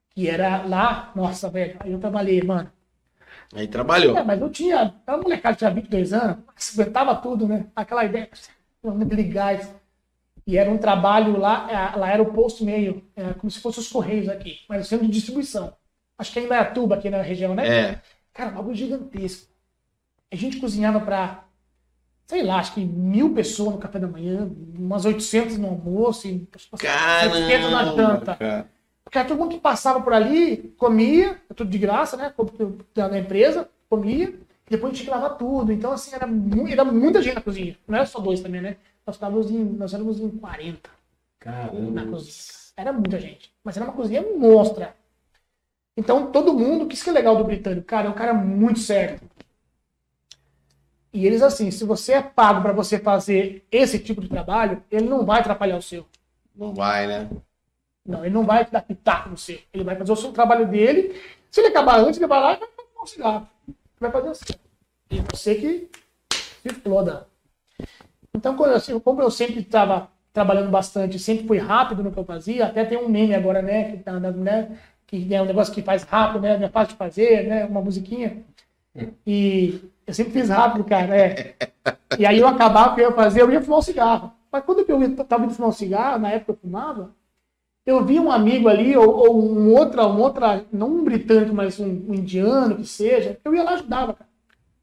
Que era lá, nossa, velho. Aí eu trabalhei, mano. Aí trabalhou. É, mas eu tinha. Era molecada, tinha 22 anos, aguentava tudo, né? Aquela ideia, aquele gás. E era um trabalho lá, é, lá era o posto meio, é, como se fosse os Correios aqui, mas o centro de distribuição. Acho que ainda é Tuba aqui na região, né? É. Cara, um bagulho gigantesco. A gente cozinhava pra, sei lá, acho que mil pessoas no café da manhã, umas 800 no almoço, e 700 na Caramba, janta. cara. Porque todo mundo que passava por ali comia, tudo de graça, né? Da empresa, comia, e depois a gente lavava tudo. Então, assim, era, mu- era muita gente na cozinha. Não era só dois também, né? Nós, estávamos em, nós éramos em 40 na Caramba. cozinha. Era muita gente. Mas era uma cozinha monstra. Então, todo mundo, que isso que é legal do britânico, cara, é um cara muito sério. E eles, assim, se você é pago para você fazer esse tipo de trabalho, ele não vai atrapalhar o seu. Não vai, né? Não, ele não vai te dar pitaco no seu. Ele vai fazer o trabalho dele. Se ele acabar antes, ele vai lá e vai fumar um cigarro. Vai fazer assim. E você que se exploda. Então, quando, assim, como eu sempre estava trabalhando bastante, sempre fui rápido no que eu fazia, até tem um meme agora, né? Que, tá, né, que é um negócio que faz rápido, né? Não é fácil de fazer, né? Uma musiquinha. E eu sempre fiz rápido, cara. É. E aí eu acabava o que eu ia fazer, eu ia fumar um cigarro. Mas quando eu estava indo fumar um cigarro, na época eu fumava, eu vi um amigo ali, ou, ou um outra, um outra, não um britânico, mas um, um indiano que seja, eu ia lá e ajudava, cara.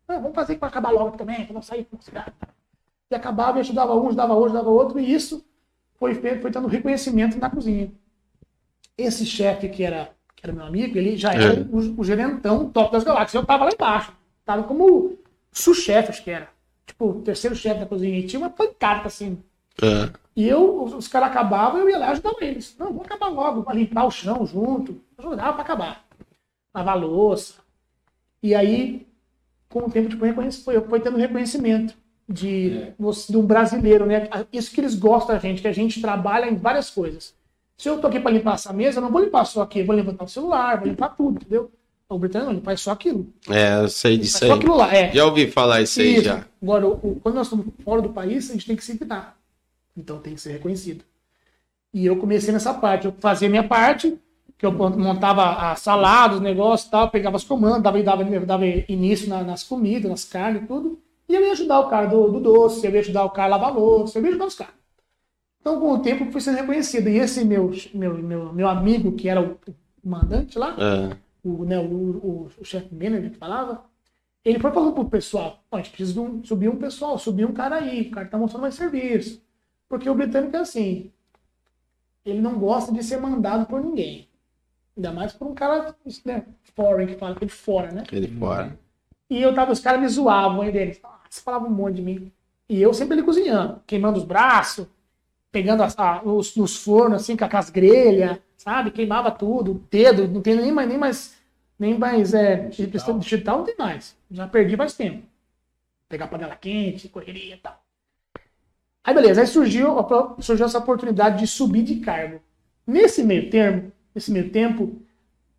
Ah, vamos fazer para acabar logo também, para não sair com. E acabava, e ajudava um, ajudava outro, ajudava outro, e isso foi feito, foi dando reconhecimento na cozinha. Esse chefe que era, que era meu amigo, ele já era É. o, o gerentão top das galáxias. Eu tava lá embaixo, tava como su-chefe, acho que era. Tipo, o terceiro chefe da cozinha. E tinha uma pancada assim, É. e eu, os, caras acabavam, eu ia lá ajudava eles. Não, vamos acabar logo, para limpar o chão junto. Ajudava para acabar. Lavar louça. E aí, com o tempo, tipo, foi, foi tendo reconhecimento de, É. de um brasileiro, né? Isso que eles gostam da gente, que a gente trabalha em várias coisas. Se eu tô aqui para limpar essa mesa, eu não vou limpar só aqui, eu vou levantar o celular, vou limpar tudo, entendeu? O britânico não, ele faz só aquilo. É, eu sei disso faz só aí. aquilo lá, é. Já ouvi falar isso aí Isso. já. Agora, o- quando nós estamos fora do país, a gente tem que se virar. Então tem que ser reconhecido. E eu comecei nessa parte. Eu fazia minha parte, que eu montava a salada, os negócios e tal, pegava as comandas, dava, dava, dava início na- nas comidas, nas carnes e tudo. E eu ia ajudar o cara do, do doce, eu ia ajudar o cara a lavar louça, eu ia ajudar os caras. Então, com o tempo, eu fui sendo reconhecido. E esse meu, meu, meu, meu amigo, que era o mandante lá, É. o, né, o, o, o chefe manager que falava, ele foi falando pro pessoal, "Ó, a gente precisa um- subir um pessoal, subir um cara aí, o cara tá mostrando mais serviço. Porque o britânico é assim, ele não gosta de ser mandado por ninguém. Ainda mais por um cara, né, foreign, que fala que é fora, né? Ele fora. E eu tava, os caras me zoavam aí deles. Nossa, falavam um monte de mim. E eu sempre ali cozinhando, queimando os braços, pegando as, a- os, nos fornos, assim, com as grelhas, sabe? Queimava tudo, o dedo, não tem nem mais, nem mais, nem mais, é, digital. digital não tem mais. Já perdi faz tempo. Pegar panela quente, correria e tal. Aí beleza, aí surgiu, surgiu essa oportunidade de subir de cargo. Nesse meio termo, nesse meio tempo,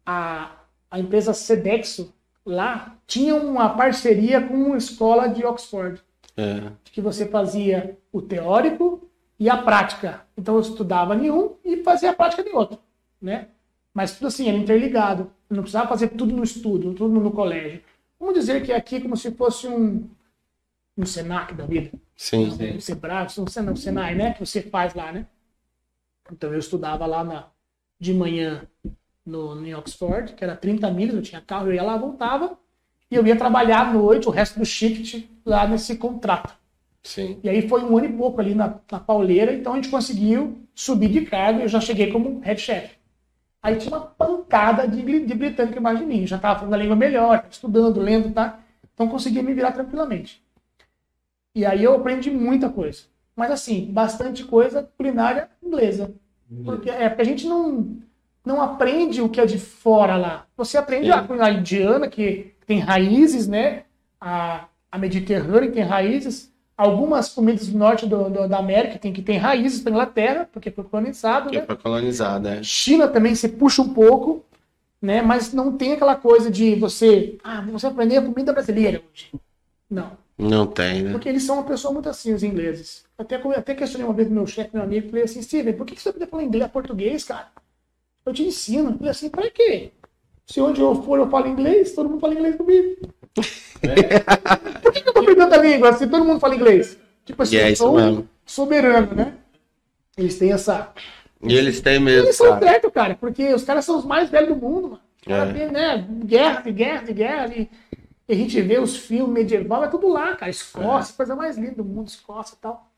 a, a empresa Sedexo lá tinha uma parceria com uma escola de Oxford, É. que você fazia o teórico e a prática. Então eu estudava em um e fazia a prática em outro, né? Mas tudo assim, era interligado. Eu não precisava fazer tudo no estudo, tudo no colégio. Vamos dizer que aqui é como se fosse um, um Senac da vida Sim. um Sebrae, Senai, um Senai, né? Que você faz lá, né? Então eu estudava lá na, de manhã no, em Oxford, que era 30 milhas, eu tinha carro, eu ia lá, voltava, e eu ia trabalhar à noite, o resto do shift lá nesse contrato. Sim. E aí foi um ano e pouco ali na, na pauleira, então a gente conseguiu subir de cargo e eu já cheguei como head chef. Aí tinha uma pancada de, de britânico embaixo de mim, já estava falando a língua melhor, estudando, lendo, tá? Então conseguia me virar tranquilamente. E aí eu aprendi muita coisa. Mas assim, bastante coisa culinária inglesa. Porque, é, porque a gente não, não aprende o que é de fora lá. Você aprende Sim. a culinária indiana, que tem raízes, né? A, a mediterrânea que tem raízes. Algumas comidas do norte do, do- da América tem que tem raízes para Inglaterra, porque foi colonizado, Que é né? pra colonizar, né? China também você puxa um pouco, né? Mas não tem aquela coisa de você, ah, você aprender a comida brasileira hoje. Não. Não tem, né? Porque eles são uma pessoa muito assim, os ingleses. Até, até questionei uma vez do meu chefe, meu amigo, falei assim, Steven, por que você aprende a falar inglês, português, cara? Eu te ensino. Eu falei assim, pra quê? Se onde eu for eu falo inglês, todo mundo fala inglês comigo. por que, que eu vou aprender outra língua se todo mundo fala inglês? Tipo assim, E é sou mesmo. soberano, né? Eles têm essa... E eles têm mesmo, Eles são certos, cara, porque os caras são os mais velhos do mundo, mano. É. né, guerra, de guerra, de guerra, e, e a gente vê os filmes medieval, é tudo lá, cara. Escócia, coisa mais linda do mundo, Escócia e tal.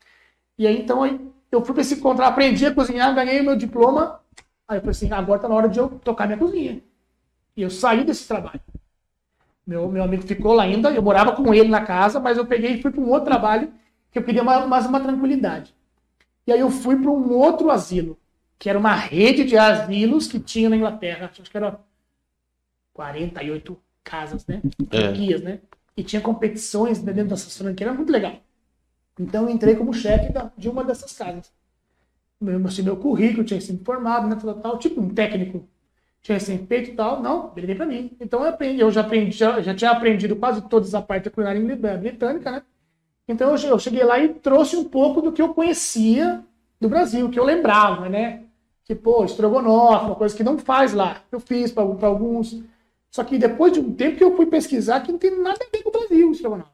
E aí, então, eu fui pra esse encontrar, aprendi a cozinhar, ganhei meu diploma. Aí eu falei assim, agora tá na hora de eu tocar minha cozinha. E eu saí desse trabalho. Meu, meu amigo ficou lá ainda, eu morava com ele na casa, mas eu peguei e fui para um outro trabalho que eu queria mais, mais uma tranquilidade. E aí eu fui para um outro asilo, que era uma rede de asilos que tinha na Inglaterra. Acho que era 48 casas, né? É. Franquias, né? E tinha competições dentro dessas franquias, era muito legal. Então eu entrei como chefe da- de uma dessas casas. Meu, mostrei meu currículo, tinha sido formado, né? Tal, tal, tipo um técnico. Tinha sempre feito e tal. Não, ele veio pra mim. Então eu aprendi, eu já aprendi, já, já tinha aprendido quase todas a parte da culinária ingl- britânica, né? Então eu eu cheguei lá e trouxe um pouco do que eu conhecia do Brasil, que eu lembrava, né? Tipo, pô, estrogonofe, uma coisa que não faz lá. Eu fiz para alguns. Só que depois de um tempo que eu fui pesquisar, que não tem nada a ver com o Brasil, estrogonofe.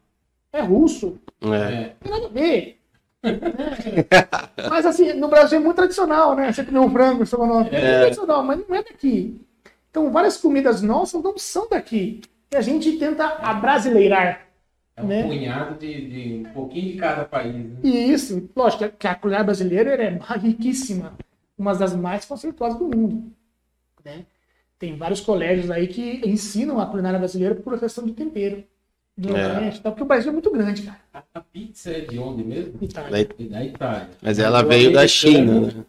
É russo, É. É. não tem nada a ver. É. Mas assim, no Brasil é muito tradicional, né? Você comer um frango, estrogonofe. É. muito tradicional, mas não é daqui. Então, várias comidas nossas não são daqui. E a gente tenta abrasileirar. É um Né? punhado de, de um pouquinho de cada país. Né? E isso, lógico que a culinária brasileira é riquíssima, uma das mais conceituosas do mundo. Né? Tem vários colégios aí que ensinam a culinária brasileira por questão de tempero. Normalmente, tá? porque o Brasil é muito grande, cara. A, pizza é de onde mesmo? Itália. Daí- É Da Itália. Mas ela o veio da China, né?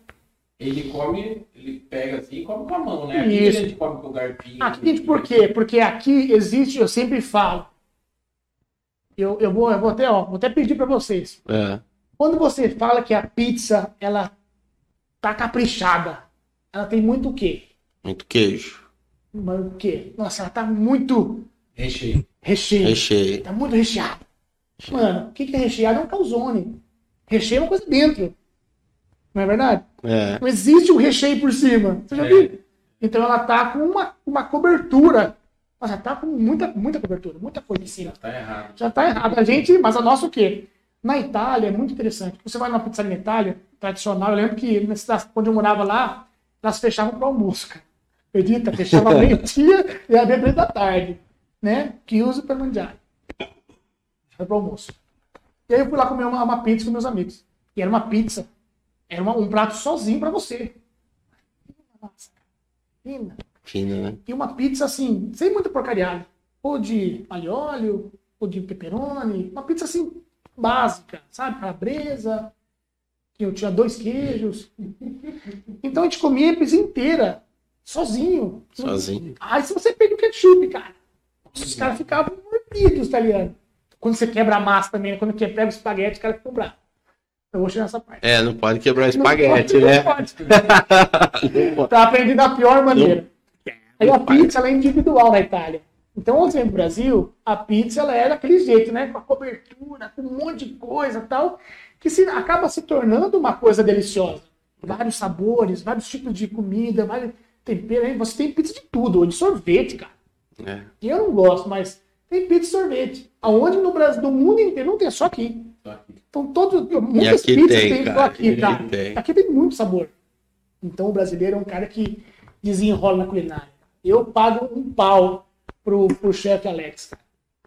Ele come, ele pega assim e come com a mão, né? Aqui Isso. a gente come com o garfinho. Aqui, gente, por quê? Porque aqui existe, eu sempre falo, eu, eu, vou, eu vou até, ó, vou até pedir para vocês. É. Quando você fala que a pizza, ela tá caprichada, ela tem muito o quê? Muito queijo. Mas o quê? Nossa, ela tá muito Recheio. recheio. Recheio. Tá muito recheado. Mano, o que, que é recheado? É um calzone. Recheio é uma coisa dentro. Não é verdade? É. Não existe um recheio por cima. Você já É. viu? Então ela tá com uma, uma cobertura. Nossa, tá com muita, muita cobertura, muita coisa em cima. Tá errado. Já tá errado. A gente, mas a nossa o quê? Na Itália é muito interessante. Você vai numa pizzaria na Itália, tradicional, eu lembro que na cidade, quando eu morava lá, elas fechavam para almoço, cara. Acredita? Fechava meio-dia e abria três da tarde. Né? Que usa para mandiar. Foi pro almoço. E aí eu fui lá comer uma, uma pizza com meus amigos. E era uma pizza. Era uma- um prato sozinho para você. Nossa, Fina. Fina, né? E uma pizza assim, sem muita porcariada. Ou de alho óleo, ou de pepperoni. Uma pizza assim, básica, sabe? Calabresa. Que eu tinha dois queijos. Então a gente comia a pizza inteira, sozinho. Sozinho. Aí se você pega o ketchup, cara. Os caras ficavam mordidos, os italianos. Quando você quebra a massa também, né? quando você pega o espaguete, os caras ficam bravos. Eu vou chegar nessa parte. É, não pode quebrar Não espaguete, pode, né? Não pode. Não. Tá aprendendo da pior maneira. Aí a Não pizza ela é individual na Itália. Então, ontem no Brasil, a pizza ela é daquele jeito, né? Com a cobertura, com um monte de coisa e tal, que se, acaba se tornando uma coisa deliciosa. Vários sabores, vários tipos de comida, vários temperos. hein? Você tem pizza de tudo, ou de sorvete, cara. É. E eu não gosto, mas tem pizza de sorvete. Aonde no Brasil, no mundo inteiro, não tem, só aqui. Só aqui. Então, todo, muitas pizzas tem, tem, cara, só aqui, aqui cara. tem. Aqui tem muito sabor. Então, o brasileiro é um cara que desenrola na culinária. Eu pago um pau pro, pro chefe Alex.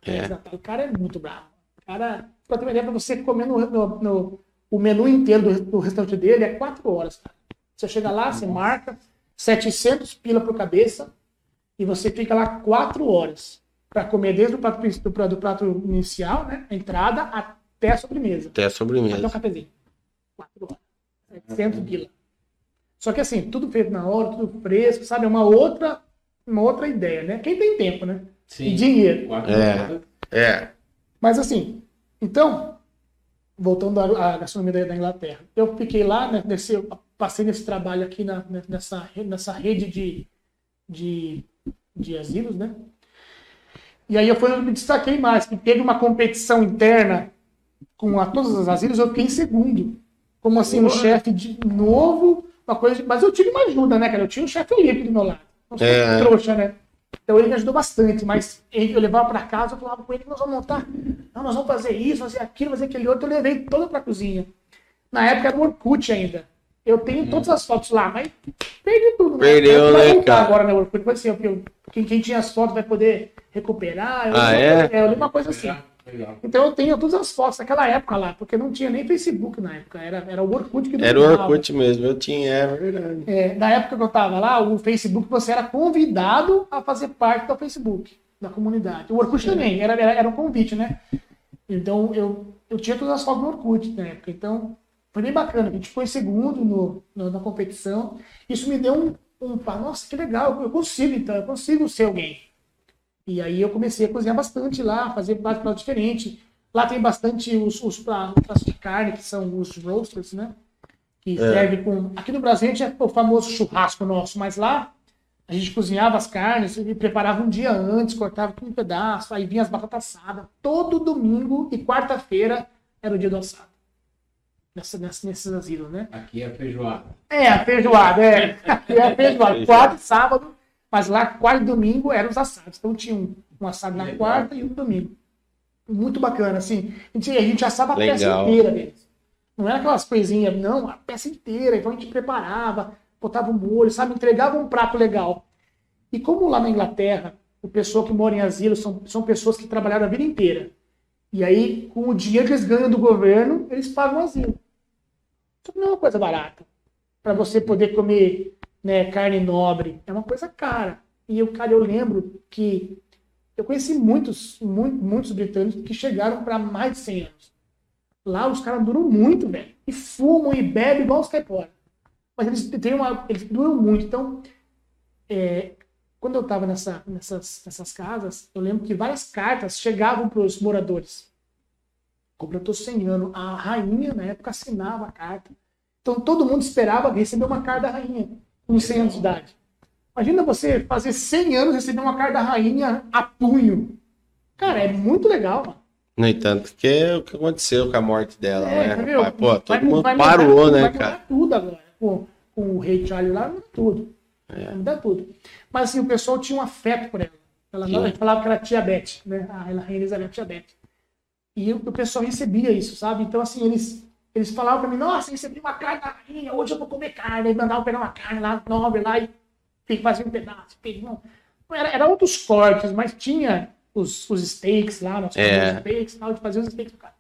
Cara. É. O cara é muito bravo. O cara, pra ter uma ideia, pra você comer no, no- no- o menu inteiro do, do restaurante dele é quatro horas, cara. Você chega lá, você marca 700 pila por cabeça e você fica lá quatro horas para comer desde o prato, do, prato- do prato inicial, né? A entrada até a sobremesa. Até a Até um sobremesa. cafezinho. Quatro horas. 700 pila. Só que assim, tudo feito na hora, tudo fresco, sabe? É uma outra, uma outra ideia, né? Quem tem tempo, né? Sim. E dinheiro. É. É. Mas assim, então, voltando à à gastronomia da, da Inglaterra, eu fiquei lá, né, nesse, eu passei nesse trabalho aqui na, nessa, re- nessa rede de, de, de asilos, né? E aí eu fui, eu me destaquei mais, que teve uma competição interna com a, todos os asilos, eu fiquei em segundo. Como assim, um chefe de novo, uma coisa. de- mas eu tive uma ajuda, né, cara? Eu tinha um chefe Olímpico do meu lado. Não sou É. trouxa, né? Então ele me ajudou bastante, mas ele- eu levava para casa, eu falava com ele que nós vamos montar, não, nós vamos fazer isso, fazer aquilo, fazer aquele outro, eu levei todo para cozinha. Na época era o Orkut ainda. Eu tenho todas as fotos lá, mas perdi tudo. Perdeu, Vai né, voltar cara? Agora, né, o Orkut, assim, eu- quem, quem tinha as fotos vai poder recuperar. Eu Ah, é? eu li uma coisa assim. Legal. Então eu tenho todas as fotos daquela época lá, porque não tinha nem Facebook na época, era, era o Orkut que Era o. Orkut mesmo, eu tinha, é verdade. É, na época que eu tava lá, o Facebook, você era convidado a fazer parte do Facebook, da comunidade. O Orkut também, era, era, era um convite, né? Então eu, eu tinha todas as fotos do Orkut na época. Então foi bem bacana, a gente foi segundo no, no- na competição. Isso me deu um, um nossa, que legal, eu consigo então, eu consigo ser alguém. E aí eu comecei a cozinhar bastante lá, fazer vários pratos diferentes. Lá tem bastante os, os pra- pratos de carne, que são os roasters, né? Que serve com. Aqui no Brasil a gente é o famoso churrasco nosso, mas lá a gente cozinhava as carnes e preparava um dia antes, cortava tudo em pedaço, aí vinha as batatas assadas. Todo domingo e quarta-feira era o dia do assado. Nessa, nessa, nesses asilos, né? Aqui é feijoada. É, a feijoada, é. Aqui é a feijoada. Quarta e sábado, mas lá quarta e domingo eram os assados. Então tinha um, um assado na Legal. quarta e um domingo. Muito bacana, assim. A gente, a gente assava a peça Legal. inteira deles. Não era aquelas coisinhas, não, a peça inteira. Então a gente preparava, botava um molho, sabe? Entregava um prato legal. E como lá na Inglaterra, o pessoal que mora em asilo são, são pessoas que trabalharam a vida inteira. E aí, com o dinheiro que eles ganham do governo, eles pagam o asilo. Não é uma coisa barata. Para você poder comer né, carne nobre. É uma coisa cara. E eu, cara, eu lembro que eu conheci muitos, muitos, muitos britânicos que chegaram para mais de 100 anos. Lá os caras duram muito, velho. E fumam e bebem igual os caipora. Mas eles têm uma. Eles duram muito. Então, é, quando eu estava nessa, nessas, nessas casas, eu lembro que várias cartas chegavam para os moradores. Completou 100 anos. A rainha, na época, assinava a carta. Então todo mundo esperava receber uma carta da rainha com 100 anos de idade. Imagina você fazer 100 anos e receber uma carta da rainha a punho. Cara, é muito legal, mano. No entanto, que é o que aconteceu com a morte dela, É, né? rapaz? Pô, todo mundo parou, tudo, né, vai cara? tudo agora. Com, com o rei Charles lá, muda tudo. Vai mudar tudo. Mas assim, o pessoal tinha um afeto por ela. Ela Sim. falava que era tia Beth, né? A rainha Elizabeth tia Beth. E o, o pessoal recebia isso, sabe? Então, assim, eles, eles falavam pra mim, nossa, recebi uma carne da rainha, hoje eu vou comer carne. Aí mandavam pegar uma carne lá, nobre lá, e e fazia um pedaço. Não, era, era outros cortes, mas tinha os, os steaks lá, nós É. os steaks, tal, de fazer os steaks pro cara.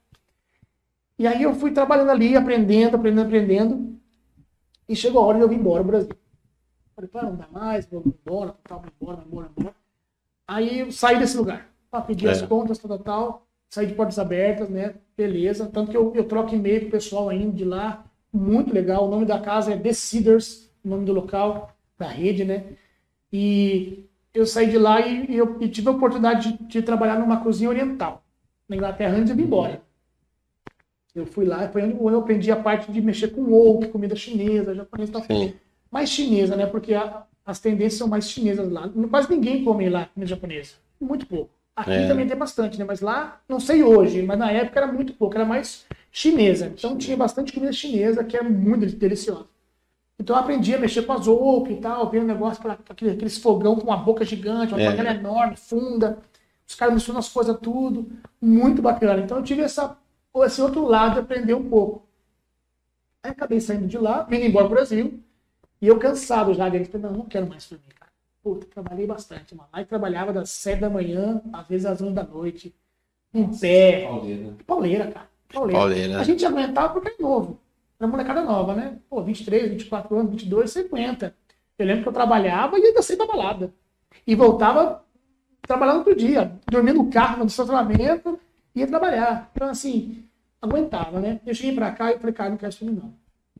E aí eu fui trabalhando ali, aprendendo, aprendendo, aprendendo. E chegou a hora de eu vir embora do Brasil. Falei, pá, não dá mais, vou embora, tal, vou embora, vou embora, vou embora. Aí eu saí desse lugar. Pá, pedi as É. contas, tal, tal, tal. Saí de portas abertas, né? Beleza. Tanto que eu, eu troco e-mail pro pessoal ainda de lá. Muito legal. O nome da casa é The Cedars, o nome do local, da rede, né? E eu saí de lá e, e eu e tive a oportunidade de, de trabalhar numa cozinha oriental, na Inglaterra, antes de eu ir embora. Eu fui lá, foi onde eu aprendi a parte de mexer com wok, comida chinesa, japonesa e tal. Sim. Mais chinesa, né? Porque a- as tendências são mais chinesas lá. Quase ninguém come lá comida japonesa. Muito pouco. Aqui É. também tem bastante, né? Mas lá, não sei hoje, mas na época era muito pouco, era mais chinesa. Então tinha bastante comida chinesa que era muito deliciosa. Então eu aprendi a mexer com as wok e tal, vendo negócio, aquela- aquele- aqueles fogão com uma boca gigante, uma É. panela enorme, funda. Os caras misturam as coisas tudo. Muito bacana. Então eu tive essa, esse outro lado de aprender um pouco. Aí acabei saindo de lá, vindo embora pro Brasil. E eu cansado já deles, falei, não, não quero mais dormir, cara. Puta, trabalhei bastante, mano. Aí trabalhava das 7 da manhã, às vezes às 11 da noite, em pé. Pauleira. Pauleira, cara. Pauleira. Pauleira. A gente aguentava porque é novo. Era molecada nova, né? Pô, 23, 24 anos, 22, você aguenta. Eu lembro que eu trabalhava e ia descer pra balada. E voltava trabalhando outro dia. Dormia no carro, no estacionamento, ia trabalhar. Então, assim, aguentava, né? Eu cheguei pra cá e falei, cara, não quero isso pra mim, não.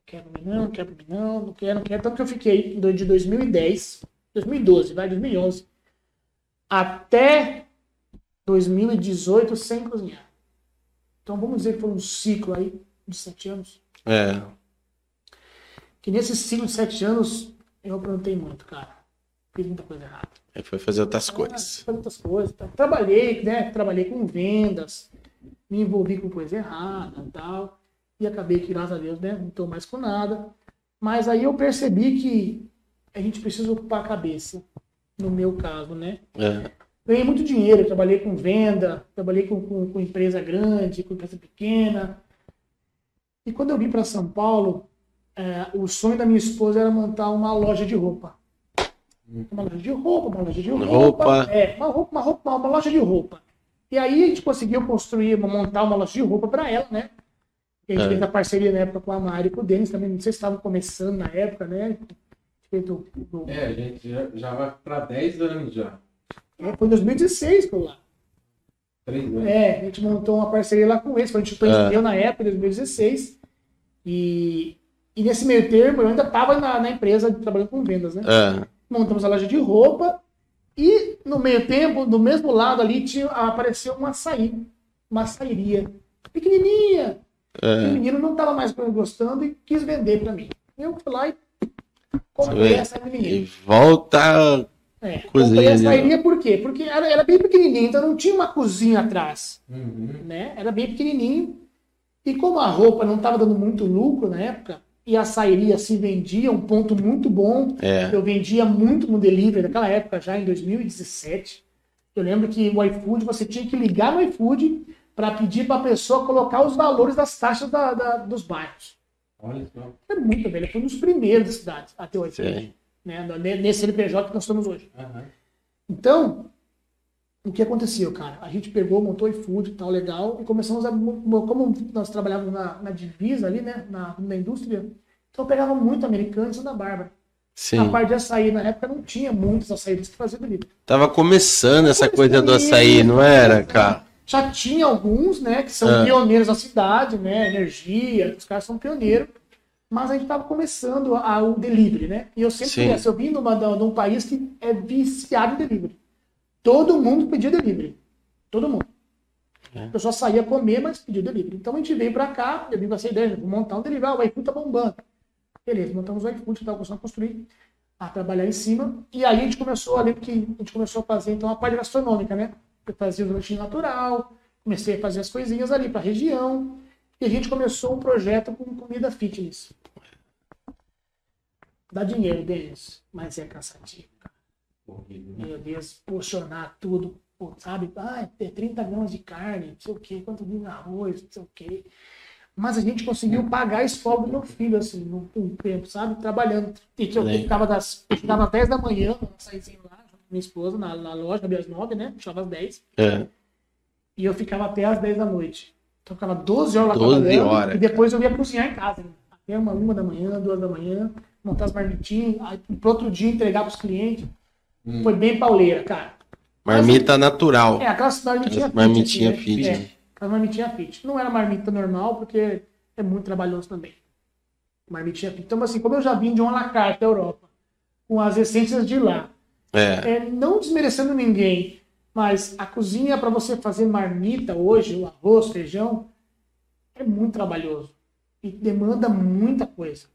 quero pra mim não, não quero pra mim não, não quero, não quero. Tanto que eu fiquei de 2010, 2012, vai, 2011, até 2018 sem cozinhar. Então vamos dizer que foi um ciclo aí de sete anos. É. Que nesse ciclo de sete anos eu aprontei muito, cara. Fiz muita coisa errada. Aí foi fazer outras Ah, coisas. fiz muitas coisas. tá? Trabalhei, né? Trabalhei com vendas, me envolvi com coisa errada e tal. E acabei que, graças a Deus, né? Não estou mais com nada. Mas aí eu percebi que a gente precisa ocupar a cabeça. No meu caso, né? É. Ganhei muito dinheiro, trabalhei com venda, trabalhei com, com, com empresa grande, com empresa pequena. E quando eu vim para São Paulo, é, o sonho da minha esposa era montar uma loja de roupa. Uma loja de roupa, uma loja de roupa. Roupa. É, uma roupa, uma roupa, uma loja de roupa. E aí a gente conseguiu construir, montar uma loja de roupa para ela, né? E a gente É. fez a parceria na época com a Mari e com o Denis também. Não sei se estavam começando na época, né? Feito, do- É, a gente já, já vai pra 10 anos já. é, foi em 2016 que eu lá. 3 anos. É, a gente montou uma parceria lá com eles, a gente conheceu na época, em 2016. E, e nesse meio termo, eu ainda estava na, na empresa trabalhando com vendas, né? É. Montamos a loja de roupa e no meio tempo, do mesmo lado ali, tinha, apareceu uma açaí, uma açairia, pequenininha. E o É. menino não estava mais gostando e quis vender para mim. Eu fui lá e comprei essa menina. E volta. É, Cozinha comprei a ali, né? por quê? Porque era, era bem pequenininha, então não tinha uma cozinha atrás. Uhum. né? Era bem pequenininho. E como a roupa não estava dando muito lucro na época, e a sairia se vendia, um ponto muito bom. É. Eu vendia muito no delivery naquela época, já em 2017. Eu lembro que o iFood, você tinha que ligar no iFood para pedir para a pessoa colocar os valores das taxas da- da- dos bairros. Olha só. É muito, velho. Foi um dos primeiros da cidade a ter o iFood. Sei. Né? Nesse CNPJ que nós estamos hoje. Aham. Então, o que aconteceu, cara? A gente pegou, montou o iFood e tal, legal, e começamos a. mo- Como nós trabalhávamos na, na divisa ali, né? Na, na indústria, então eu pegava muito americano e Santa Bárbara. Sim. A parte de açaí, na época, não tinha muitos açaídos que faziam delivery. Tava começando essa coisa do açaí, não era, cara? Já tinha alguns, né, que são Ah. pioneiros da cidade, né? Energia, os caras são pioneiros. Mas a gente estava começando a- o delivery, né? E eu sempre Sim. fui essa, eu vim de, uma, de um país que é viciado em delivery. Todo mundo pedia delivery. Todo mundo. É. A pessoa saía comer, mas pedia delivery. Então a gente veio pra cá, eu vim com essa ideia, vou montar um delivery, ah, o iFood tá bombando. Beleza, montamos o iFood, estava começando a construir, a trabalhar em cima. E aí a gente começou, ali que a gente começou a fazer então a parte gastronômica, né? Eu fazia o lanchinho natural, comecei a fazer as coisinhas ali pra região. E a gente começou um projeto com comida fitness. Dá dinheiro, Denis, mas é cansativo. Né? Meu Deus, porcionar tudo, sabe? Ah, ter 30 gramas de carne, não sei o quê, quanto de arroz, não sei o quê. Mas a gente conseguiu pagar a escola do meu filho, assim, num, num tempo, sabe? Trabalhando. E que eu ficava das. Às 10 da manhã, eu saízinho lá, minha esposa, na, na loja, abria às 9, né? Fechava às 10. É. E eu ficava até às 10 da noite. Então eu ficava 12 horas lá 12 trabalhando. horas, e depois eu ia cozinhar em casa. né? Até uma, uma da manhã, duas da manhã, montar as marmitinhas, aí pro outro dia entregar pros clientes. Hum. Foi bem pauleira, cara. Marmita natural. É, aquelas marmitinhas marmitinha assim, fit, né? É, aquelas marmitinhas fit. Não era marmita normal, porque é muito trabalhoso também. Marmitinha fit. Então, assim, como eu já vim de uma la carte da Europa, com as essências de lá, É. é, não desmerecendo ninguém, mas a cozinha para você fazer marmita hoje, o arroz, feijão, é muito trabalhoso e demanda muita coisa.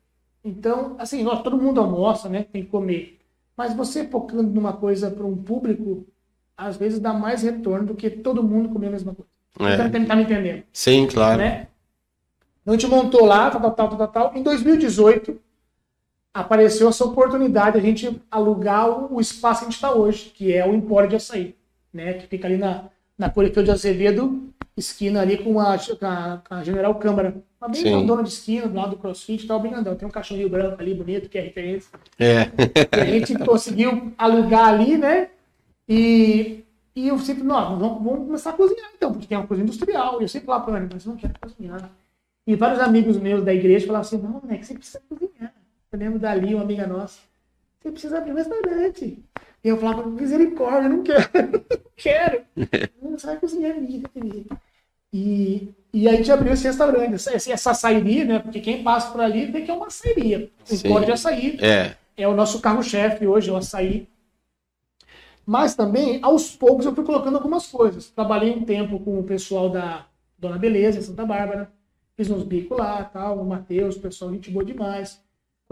Então, assim, ó, todo mundo almoça, né? Tem que comer. Mas você focando numa coisa para um público, às vezes dá mais retorno do que todo mundo comer a mesma coisa. É. Então, tá me entendendo? Sim, claro. né? Então a gente montou lá, tal, tal, tal, tal, tal. Em 2018, apareceu essa oportunidade de a gente alugar o, espaço que a gente está hoje, que é o Empório de Açaí, né? Que fica ali na, na Corifeu de Azevedo, esquina ali com a, com a, General Câmara. Uma bem Sim. grandona de esquina, do lado do CrossFit, tá bem grandão. Tem um cachorrinho branco ali, bonito, que é referência. É. E a gente conseguiu alugar ali, né? E, e eu sempre, não, vamos, vamos começar a cozinhar então, porque é uma coisa industrial. E eu sempre falava para mas eu não quero cozinhar. E vários amigos meus da igreja falavam assim, não, né, que você precisa cozinhar. Eu lembro dali, uma amiga nossa, você precisa abrir um restaurante. E eu falava, misericórdia, eu não quero, não quero. Não, vai cozinhar, querida. E, E aí a gente abriu esse restaurante, essa, essa açairia, né? Porque quem passa por ali vê que é uma açairia. Um Sim. pode de açaí. É. É o nosso carro-chefe hoje, é o açaí. Mas também, aos poucos, eu fui colocando algumas coisas. Trabalhei um tempo com o pessoal da Dona Beleza, em Santa Bárbara. Fiz uns bicos lá, tal, o Matheus, o pessoal, gente boa demais.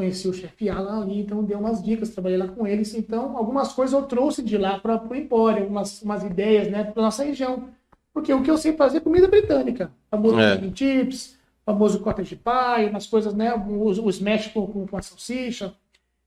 Conheci o chefe Alan ali, então dei umas dicas, trabalhei lá com eles. Então, algumas coisas eu trouxe de lá para o Empório, algumas umas ideias, né, para nossa região. Porque o que eu sei fazer é comida britânica. Famoso É. chicken chips, famoso cottage pie, umas coisas, né, o, o smash com, com, com a salsicha.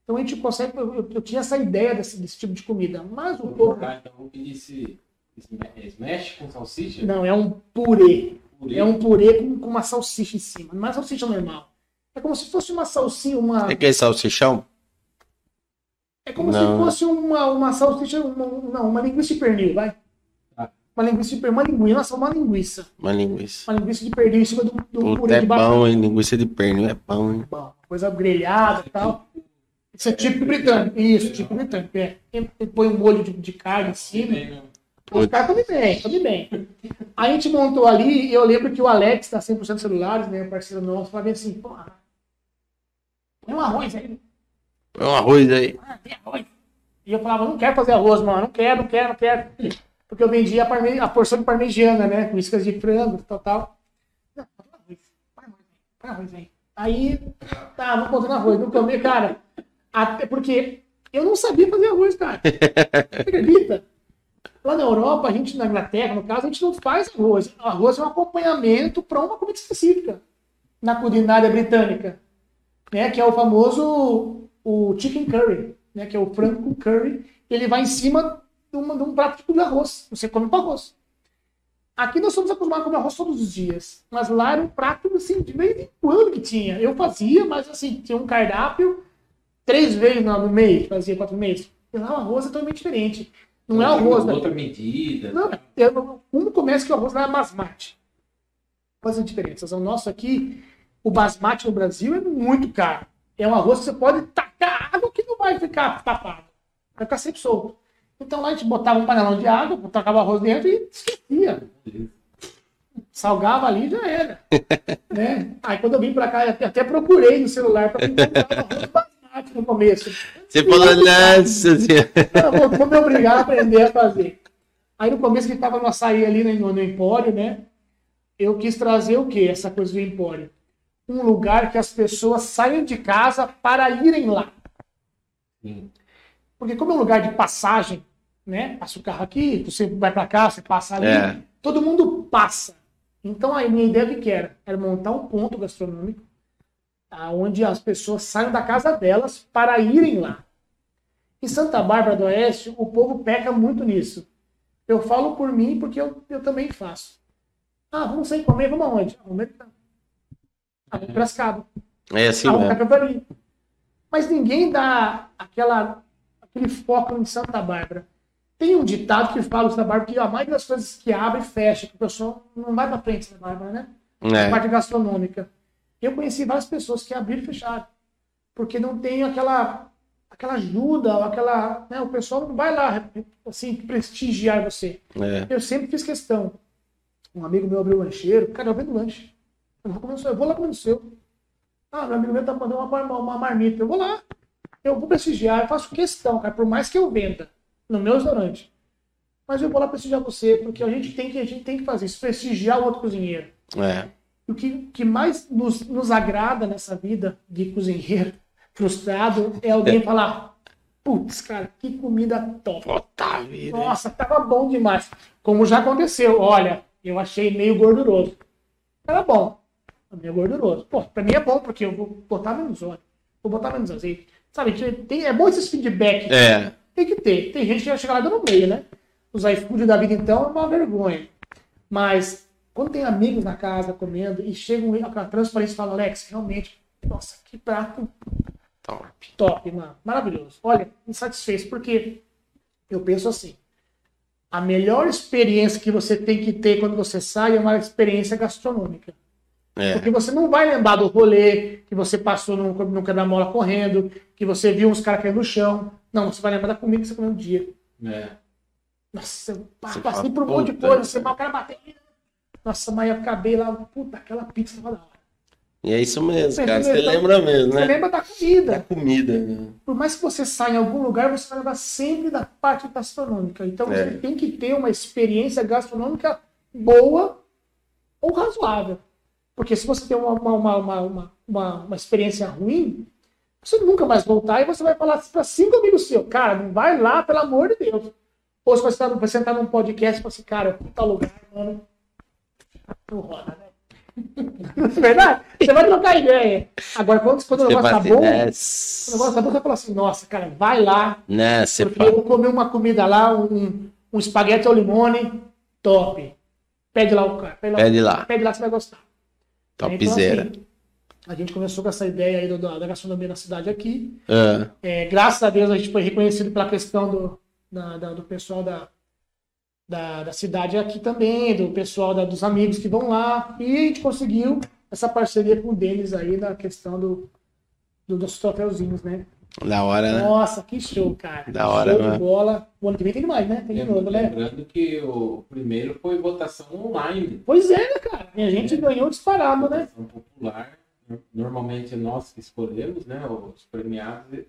Então a gente consegue, eu, eu- eu tinha essa ideia desse, desse tipo de comida, mas o colocar, então, esse sma- smash com salsicha. não, é um purê. Purê. É um purê com, com uma salsicha em cima, não é salsicha normal. É como se fosse uma salsinha, uma. É aquele salsichão? É como Não. se fosse uma, uma salsicha, uma, não, uma linguiça de pernil, vai. Ah. Uma linguiça de pernil, uma linguiça, nossa, uma linguiça. Uma linguiça. Uma linguiça de pernil em cima do, do Puta, purê é de batata. bom, hein? Linguiça de pernil é bom, hein? Bom, coisa grelhada e tal. Isso é típico britânico. Isso, típico britânico. É. Ele põe um molho de, de carne em cima. Né? Os caras comem bem, comem bem. A gente montou ali, e eu lembro que o Alex, da 100% Celulares, né, parceiro nosso, falava assim, porra, põe um arroz aí. Põe um arroz aí. Ah, tem arroz. E eu falava, não quero fazer arroz, mano, não quero, não quero, não quero. Porque eu vendia a, parme- a porção de parmegiana, né, com iscas de frango, tal, tal. Não, põe arroz, põe arroz aí, aí. Tá, vou botando arroz, não comer, cara. Até porque eu não sabia fazer arroz, cara. Você acredita? Lá na Europa, a gente, na Inglaterra, no caso, a gente não faz arroz. Arroz é um acompanhamento para uma comida específica na culinária britânica, né? Que é o famoso o chicken curry, né? Que é o frango com curry. Ele vai em cima de, uma- de um prato tipo de arroz. Você come com arroz. Aqui nós somos acostumados a comer arroz todos os dias, mas lá era um prato assim de vez em quando que tinha. Eu fazia, mas assim tinha um cardápio três vezes no mês, fazia quatro meses. E lá o arroz é totalmente diferente. Não é arroz, né? Outra medida. Não, eu um começa que o arroz lá é basmati. Faz a diferença. O nosso aqui, o basmati no Brasil é muito caro. É um arroz que você pode tacar água que não vai ficar tapado. Vai ficar sempre solto. Então lá a gente botava um panelão de água, tacava o arroz dentro e esquecia. Salgava ali e já era. né? Aí quando eu vim pra cá, eu até, até procurei no celular para encontrar arroz basmati no começo. Você falou, nossa senhora. Vou, vou me obrigar a aprender a fazer. Aí no começo que estava no açaí ali no, no Empório, né? Eu quis trazer o quê? Essa coisa do Empório. Um lugar que as pessoas saiam de casa para irem lá. Sim. Porque como é um lugar de passagem, né? Passa o carro aqui, você vai para cá, você passa ali, É. todo mundo passa. Então a minha ideia o que era? Era montar um ponto gastronômico onde as pessoas saiam da casa delas para irem lá. Em Santa Bárbara do Oeste, o povo peca muito nisso. Eu falo por mim porque eu, eu também faço. Ah, vamos sair comer, vamos aonde? Vamos a Piracicaba. É assim Ah, vamos mesmo. Capivari. Mas ninguém dá aquela, aquele foco em Santa Bárbara. Tem um ditado que fala Santa Bárbara que a maioria das coisas que abre e fecha, que o pessoal não vai pra frente Santa Bárbara, né? A É. parte gastronômica. Eu conheci várias pessoas que abriram e fecharam. Porque não tem aquela, aquela ajuda, aquela. Né, o pessoal não vai lá assim, prestigiar você. É. Eu sempre fiz questão. Um amigo meu abriu o lancheiro, cara, eu vendo lanche. Eu vou, comer seu, eu vou lá comer o seu. Ah, meu amigo meu tá mandando uma, mar- uma marmita. Eu vou lá. Eu vou prestigiar, eu faço questão, cara, por mais que eu venda no meu restaurante. Mas eu vou lá prestigiar você, porque a gente tem que, a gente tem que fazer isso, prestigiar o outro cozinheiro. É. O que, que mais nos, nos agrada nessa vida de cozinheiro frustrado é alguém falar: putz, cara, que comida top. Puta vida. Nossa, tava bom demais. Como já aconteceu, olha, eu achei meio gorduroso. Era bom, meio gorduroso. Pô, pra mim é bom, porque eu vou botar menos óleo, vou botar menos azeite. Sabe, tem, é bom esses feedback. É. Tem que ter. Tem gente que já chega lá dando meio, né? Os iFood da vida, então, é uma vergonha. Mas, quando tem amigos na casa comendo e chegam com aquela transparência e falam, Alex, realmente, nossa, que prato Top. top, mano. Maravilhoso. Olha, me satisfez, porque eu penso assim, a melhor experiência que você tem que ter quando você sai é uma experiência gastronômica. É. Porque você não vai lembrar do rolê que você passou no, no quebra-mola correndo, que você viu uns caras caindo no chão. Não, você vai lembrar da comida que você comeu no dia. É. Nossa, eu Você passei por um monte de "Puta coisa, você o cara bateu. Nossa, mas eu acabei lá, puta, aquela pizza tava da hora. E é isso mesmo, Você cara. Você lembra mesmo, Você né? lembra da Da comida. comida. né? Por mais que você saia em algum lugar, você vai lembrar sempre da parte gastronômica. Então É. você tem que ter uma experiência gastronômica boa ou razoável. Porque se você tem uma, uma, uma, uma, uma, experiência ruim, você nunca mais voltar e você vai falar para cinco amigos seus, cara, não vai lá, pelo amor de Deus. Ou se você está você sentar num podcast e falar assim, cara, tal lugar, mano. Não roda, né? É verdade? Você vai trocar ideia. Agora, quando, quando o negócio tá bom, nessa. o negócio tá bom, você fala assim, nossa, cara, vai lá, Né, porque fala. eu comi uma comida lá, um, um espaguete ao limone, top. Pede lá o cara. Pede lá, Pede lá. Pede lá, você vai gostar. Topzera. Então, assim, a gente começou com essa ideia aí do- da, da gastronomia na cidade aqui. Ah, É, graças a Deus a gente foi reconhecido pela questão do, da- da- do pessoal da, da, da cidade aqui também, do pessoal da- dos amigos que vão lá. E a gente conseguiu essa parceria com o Denis aí na questão do, do, dos troféuzinhos, né? Da hora, né? Nossa, que show, cara. Da hora, show né? de bola. O ano que vem tem mais, né? Tem de novo, né? Lembrando que o primeiro foi votação online. Pois é, né, cara? E a gente ganhou disparado, né? Votação popular. Normalmente é nós que escolhemos, né? Os premiados.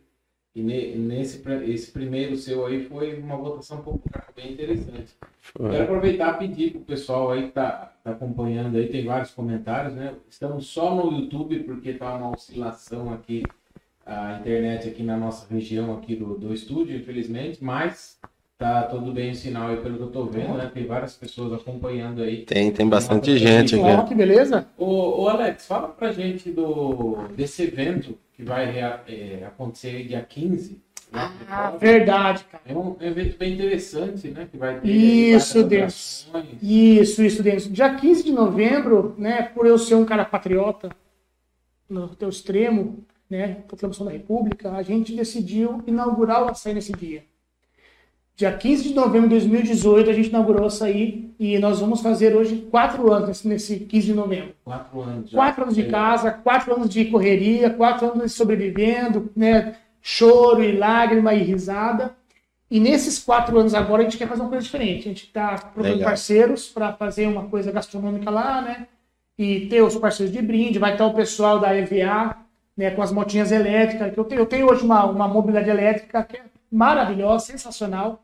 E ne- nesse esse primeiro seu aí foi uma votação popular bem interessante. Quero Foi. aproveitar e pedir pro pessoal aí que tá, tá acompanhando aí, tem vários comentários, né? Estamos só no YouTube porque tá uma oscilação aqui, a internet aqui na nossa região aqui do, do estúdio, infelizmente, mas tá tudo bem o sinal aí pelo que eu tô vendo, né? Tem várias pessoas acompanhando aí. Tem, tem bastante gente Ó, aqui. que beleza. Ô, ô Alex, fala pra gente do, desse evento que vai rea- é, acontecer aí dia 15. lá em Ah, verdade, cara. É um evento bem interessante, né? Que vai ter Isso, atrações. Isso, isso, Denis. Dia 15 de novembro, né, por eu ser um cara patriota, no teu extremo, né, proclamação da República, a gente decidiu inaugurar o açaí nesse dia. Dia 15 de novembro de 2018, a gente inaugurou o açaí e nós vamos fazer hoje quatro anos nesse, nesse 15 de novembro. Quatro anos já. Quatro anos de É, casa, quatro anos de correria, quatro anos sobrevivendo, né? Choro e lágrima e risada. E nesses quatro anos agora a gente quer fazer uma coisa diferente. A gente está procurando parceiros para fazer uma coisa gastronômica lá, né? E ter os parceiros de brinde. Vai estar o pessoal da EVA, né? Com as motinhas elétricas. Que eu, tenho, eu tenho hoje uma, uma mobilidade elétrica que é maravilhosa, sensacional.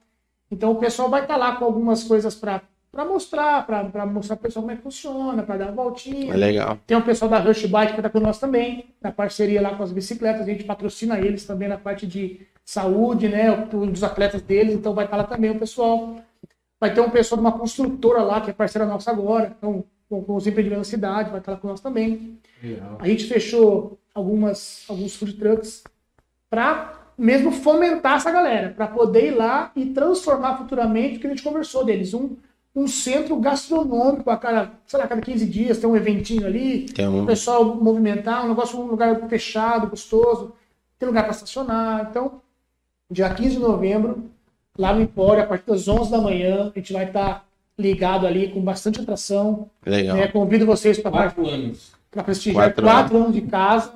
Então o pessoal vai estar lá com algumas coisas para mostrar, para mostrar para o pessoal como é que funciona, para dar uma voltinha. É legal. Tem o pessoal da Rush Bike que está com nós também, na parceria lá com as bicicletas, a gente patrocina eles também na parte de saúde, né, dos atletas deles, então vai estar lá também o pessoal. Vai ter um pessoal de uma construtora lá, que é parceira nossa agora, então, com, com os empreendimentos da cidade, vai estar lá com nós também. Legal. A gente fechou algumas, alguns food trucks para mesmo fomentar essa galera, para poder ir lá e transformar futuramente o que a gente conversou deles. Um, um centro gastronômico a cada, sei lá, a cada 15 dias, tem um eventinho ali, Tem o um. pessoal movimentar, um negócio, um lugar fechado, gostoso, tem lugar para estacionar. Então, dia 15 de novembro, lá no Empório, a partir das 11 da manhã, a gente vai estar ligado ali com bastante atração. Legal. né? Convido vocês para Quatro anos. Para prestigiar Quatro quatro, anos de casa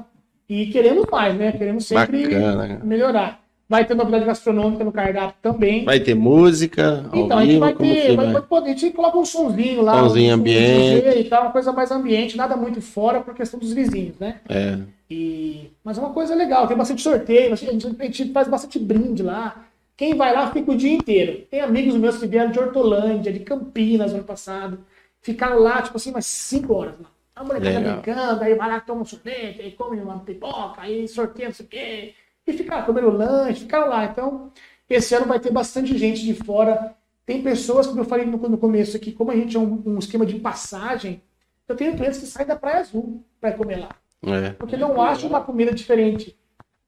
e queremos mais, né? Queremos sempre Bacana, cara. melhorar. Vai ter novidade gastronômica no cardápio também. Vai ter música ao então, a gente vivo, vai ter, vai, vai? poder, a gente coloca um sonzinho lá, Sonzinho um, ambiente. E tal, uma coisa mais ambiente, nada muito fora por questão dos vizinhos, né? É, E, mas é uma coisa legal, tem bastante sorteio, a gente, a gente faz bastante brinde lá. Quem vai lá fica o dia inteiro. Tem amigos meus que vieram de Hortolândia, de Campinas ano passado, ficaram lá, tipo assim, umas 5 horas lá. A molecada Legal. brincando, aí vai lá, toma um sorvete, aí come uma pipoca, aí sorteia, não sei o quê. E ficaram comendo lanche, ficaram lá. Então, esse ano vai ter bastante gente de fora. Tem pessoas, como eu falei no, no começo aqui, como a gente é um, um esquema de passagem, eu tenho clientes que saem da Praia Azul para comer lá é. porque não acho uma comida diferente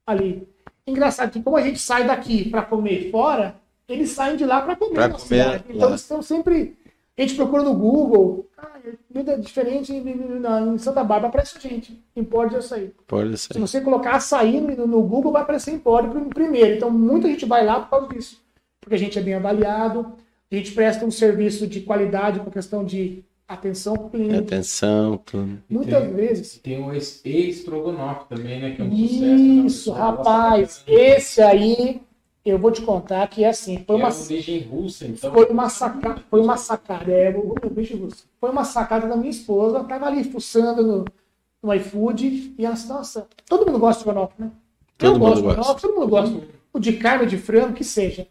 ali. Engraçado que como a gente sai daqui para comer fora, eles saem de lá para comer Pra comer. Então eles estão sempre a gente procura no Google, ah, comida diferente em, em- na- em Santa Bárbara aparece gente, empório de açaí. Pode Se ser. você colocar açaí no, no Google, vai aparecer empório prim- primeiro. Então muita gente vai lá por causa disso, porque a gente é bem avaliado, a gente presta um serviço de qualidade com questão de atenção ao cliente. Atenção, tudo. Muitas tem- vezes Tem o ex- estrogonofe também, né? Que é um sucesso. né? Isso, gosta rapaz, esse aí, Eu vou te contar que é assim, foi É uma, origem russa, então. foi uma sacada, foi uma sacada, é, o- o bicho russo. Foi uma sacada da minha esposa, tava ali fuçando no, no iFood e ela disse, nossa, todo mundo gosta de estrogonofe, né? Todo eu mundo gosto de gosta. estrogonofe, todo mundo gosta. O de carne, o de frango, que seja.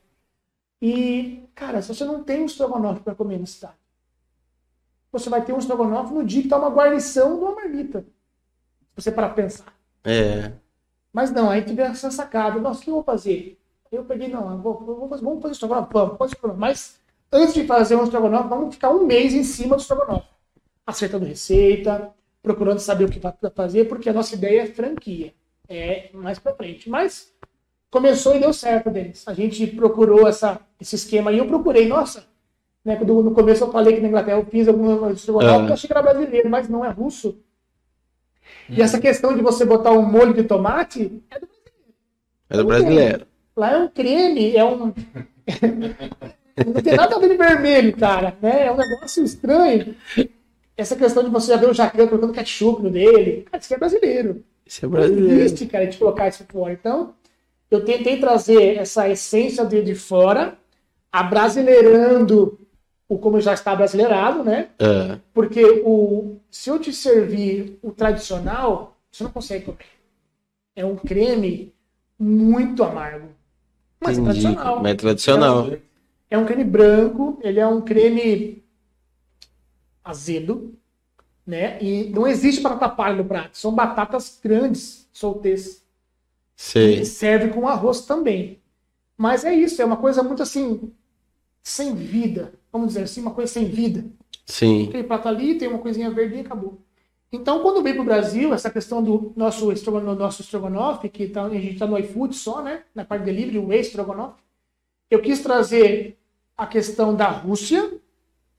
E, cara, se você não tem um estrogonofe para comer na cidade, você vai ter um estrogonofe no dia que tá uma guarnição de uma marmita. Se você parar pra pensar. É. Mas não, aí tive essa sacada. Nossa, o que eu vou fazer? Eu peguei, não, vou, vou fazer, vamos fazer estrogonofe, vamos, vamos fazer estrogonofe. Mas antes de fazer um estrogonofe, vamos ficar um mês em cima do estrogonofe. Acertando receita, procurando saber o que vai fazer, porque a nossa ideia é franquia. É mais pra frente. Mas começou e deu certo deles. A gente procurou essa, esse esquema aí, eu procurei, nossa. Né, quando no começo eu falei que na Inglaterra eu fiz algum estrogonofe, Ah. eu achei que era brasileiro, mas não é russo. E essa questão de você botar um molho de tomate é do É do brasileiro. Lá é um creme, é um. não tem nada a ver de vermelho, cara. Né? É um negócio estranho. Essa questão de você já ver o Jacan colocando ketchup no dele. Cara, isso é brasileiro. Isso é Não brasileiro. existe, cara, de colocar isso fora. Então, eu tentei trazer essa essência de, de fora, abrasileirando o como já está brasileirado, né? É. Porque o, se eu te servir o tradicional, você não consegue comer. É um creme muito amargo. Mas é Entendi. tradicional. Mas é tradicional. É um creme branco, ele é um creme azedo, né? E não existe batata palha no prato. São batatas grandes, solteiras. Sei. E serve com arroz também. Mas é isso, é uma coisa muito assim, sem vida. Vamos dizer assim, uma coisa sem vida. Sim. Aquele prato ali, tem uma coisinha verde e acabou. Então, quando veio para o Brasil, essa questão do nosso estrogonofe, nosso estrogonofe que tá, a gente está no iFood só, né? Na parte de delivery, o estrogonofe. Eu quis trazer a questão da Rússia,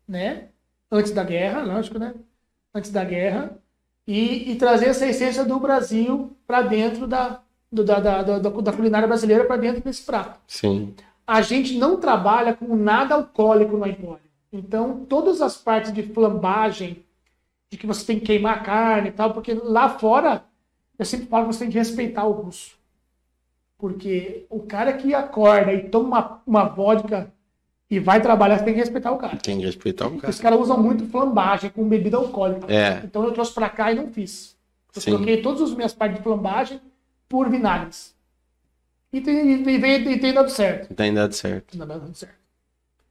né? Antes da guerra, lógico, né? Antes da guerra. E, e trazer essa essência do Brasil para dentro da, do- da, da, da, da culinária brasileira, para dentro desse prato Sim. a gente não trabalha com nada alcoólico no empório. Então, todas as partes de flambagem, de que você tem que queimar a carne e tal, porque lá fora, eu sempre falo que você tem que respeitar o russo. Porque o cara que acorda e toma uma, uma vodka e vai trabalhar, você tem que respeitar o cara. Tem que respeitar o cara. os caras usam muito flambagem com bebida alcoólica. É. Então eu trouxe pra cá e não fiz. Eu Sim. troquei todas as minhas partes de flambagem por vinagres. E tem, e tem, e tem dado certo. Tem dado certo. Dá dando certo.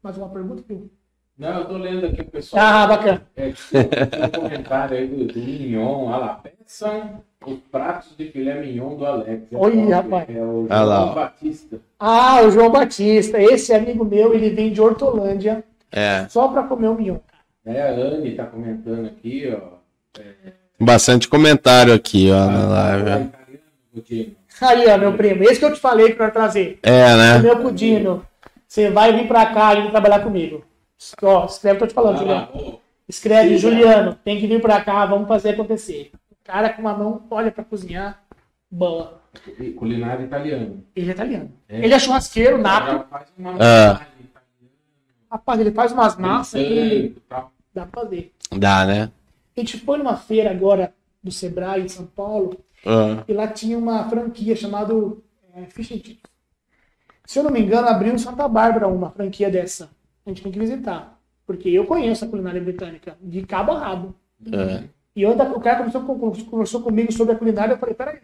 Mais uma pergunta, Fio? Não, eu tô lendo aqui o pessoal. Ah, bacana. É, tem um comentário aí do, do Mignon, olha lá. Peçam os pratos de filé mignon do Alex. É top, rapaz. É o Ah João ó. Batista. Ah, o João Batista. Esse amigo meu, ele vem de Hortolândia É. só pra comer o mignon. É, a Anne tá comentando aqui, ó. Bastante comentário aqui, ó, na Ah, live. ó. italiano, Coutinho. Aí, ó, meu primo. Esse que eu te falei que eu ia trazer. É, O né? meu Cudino. Você vai vir pra cá e trabalhar comigo. Ó, escreve o que eu tô te falando, Ah, Juliano. ó. Escreve, Sim, Juliano. Tem que vir pra cá, vamos fazer acontecer. O cara com uma mão, olha pra cozinhar, boa. Culinária italiana. Ele é italiano. É. Ele é churrasqueiro, nato. Já faz uma Ah. Rapaz, ele faz umas massas que Pensando, tá? dá pra fazer. Dá, né? A gente foi numa feira agora do Sebrae em São Paulo Ah, e lá tinha uma franquia chamada é, Fish and Chips. Se eu não me engano, abriu em Santa Bárbara uma franquia dessa. A gente tem que visitar. Porque eu conheço a culinária britânica, de cabo a rabo. é. E eu, o cara conversou, com- conversou comigo sobre a culinária, eu falei, peraí.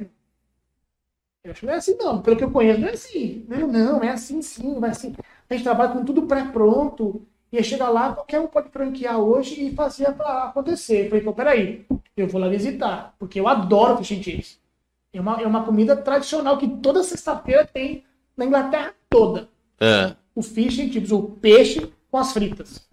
Eu acho que não é assim, não. Pelo que eu conheço, não é assim. Não, não, é assim sim, vai assim. A gente trabalha com tudo pré-pronto. E aí chega lá, qualquer um pode franquear hoje e fazer acontecer. Eu falei, então, peraí, eu vou lá visitar, porque eu adoro fish and chips. É uma, é uma comida tradicional que toda sexta-feira tem na Inglaterra toda. É. O fish and chips, o peixe com as fritas.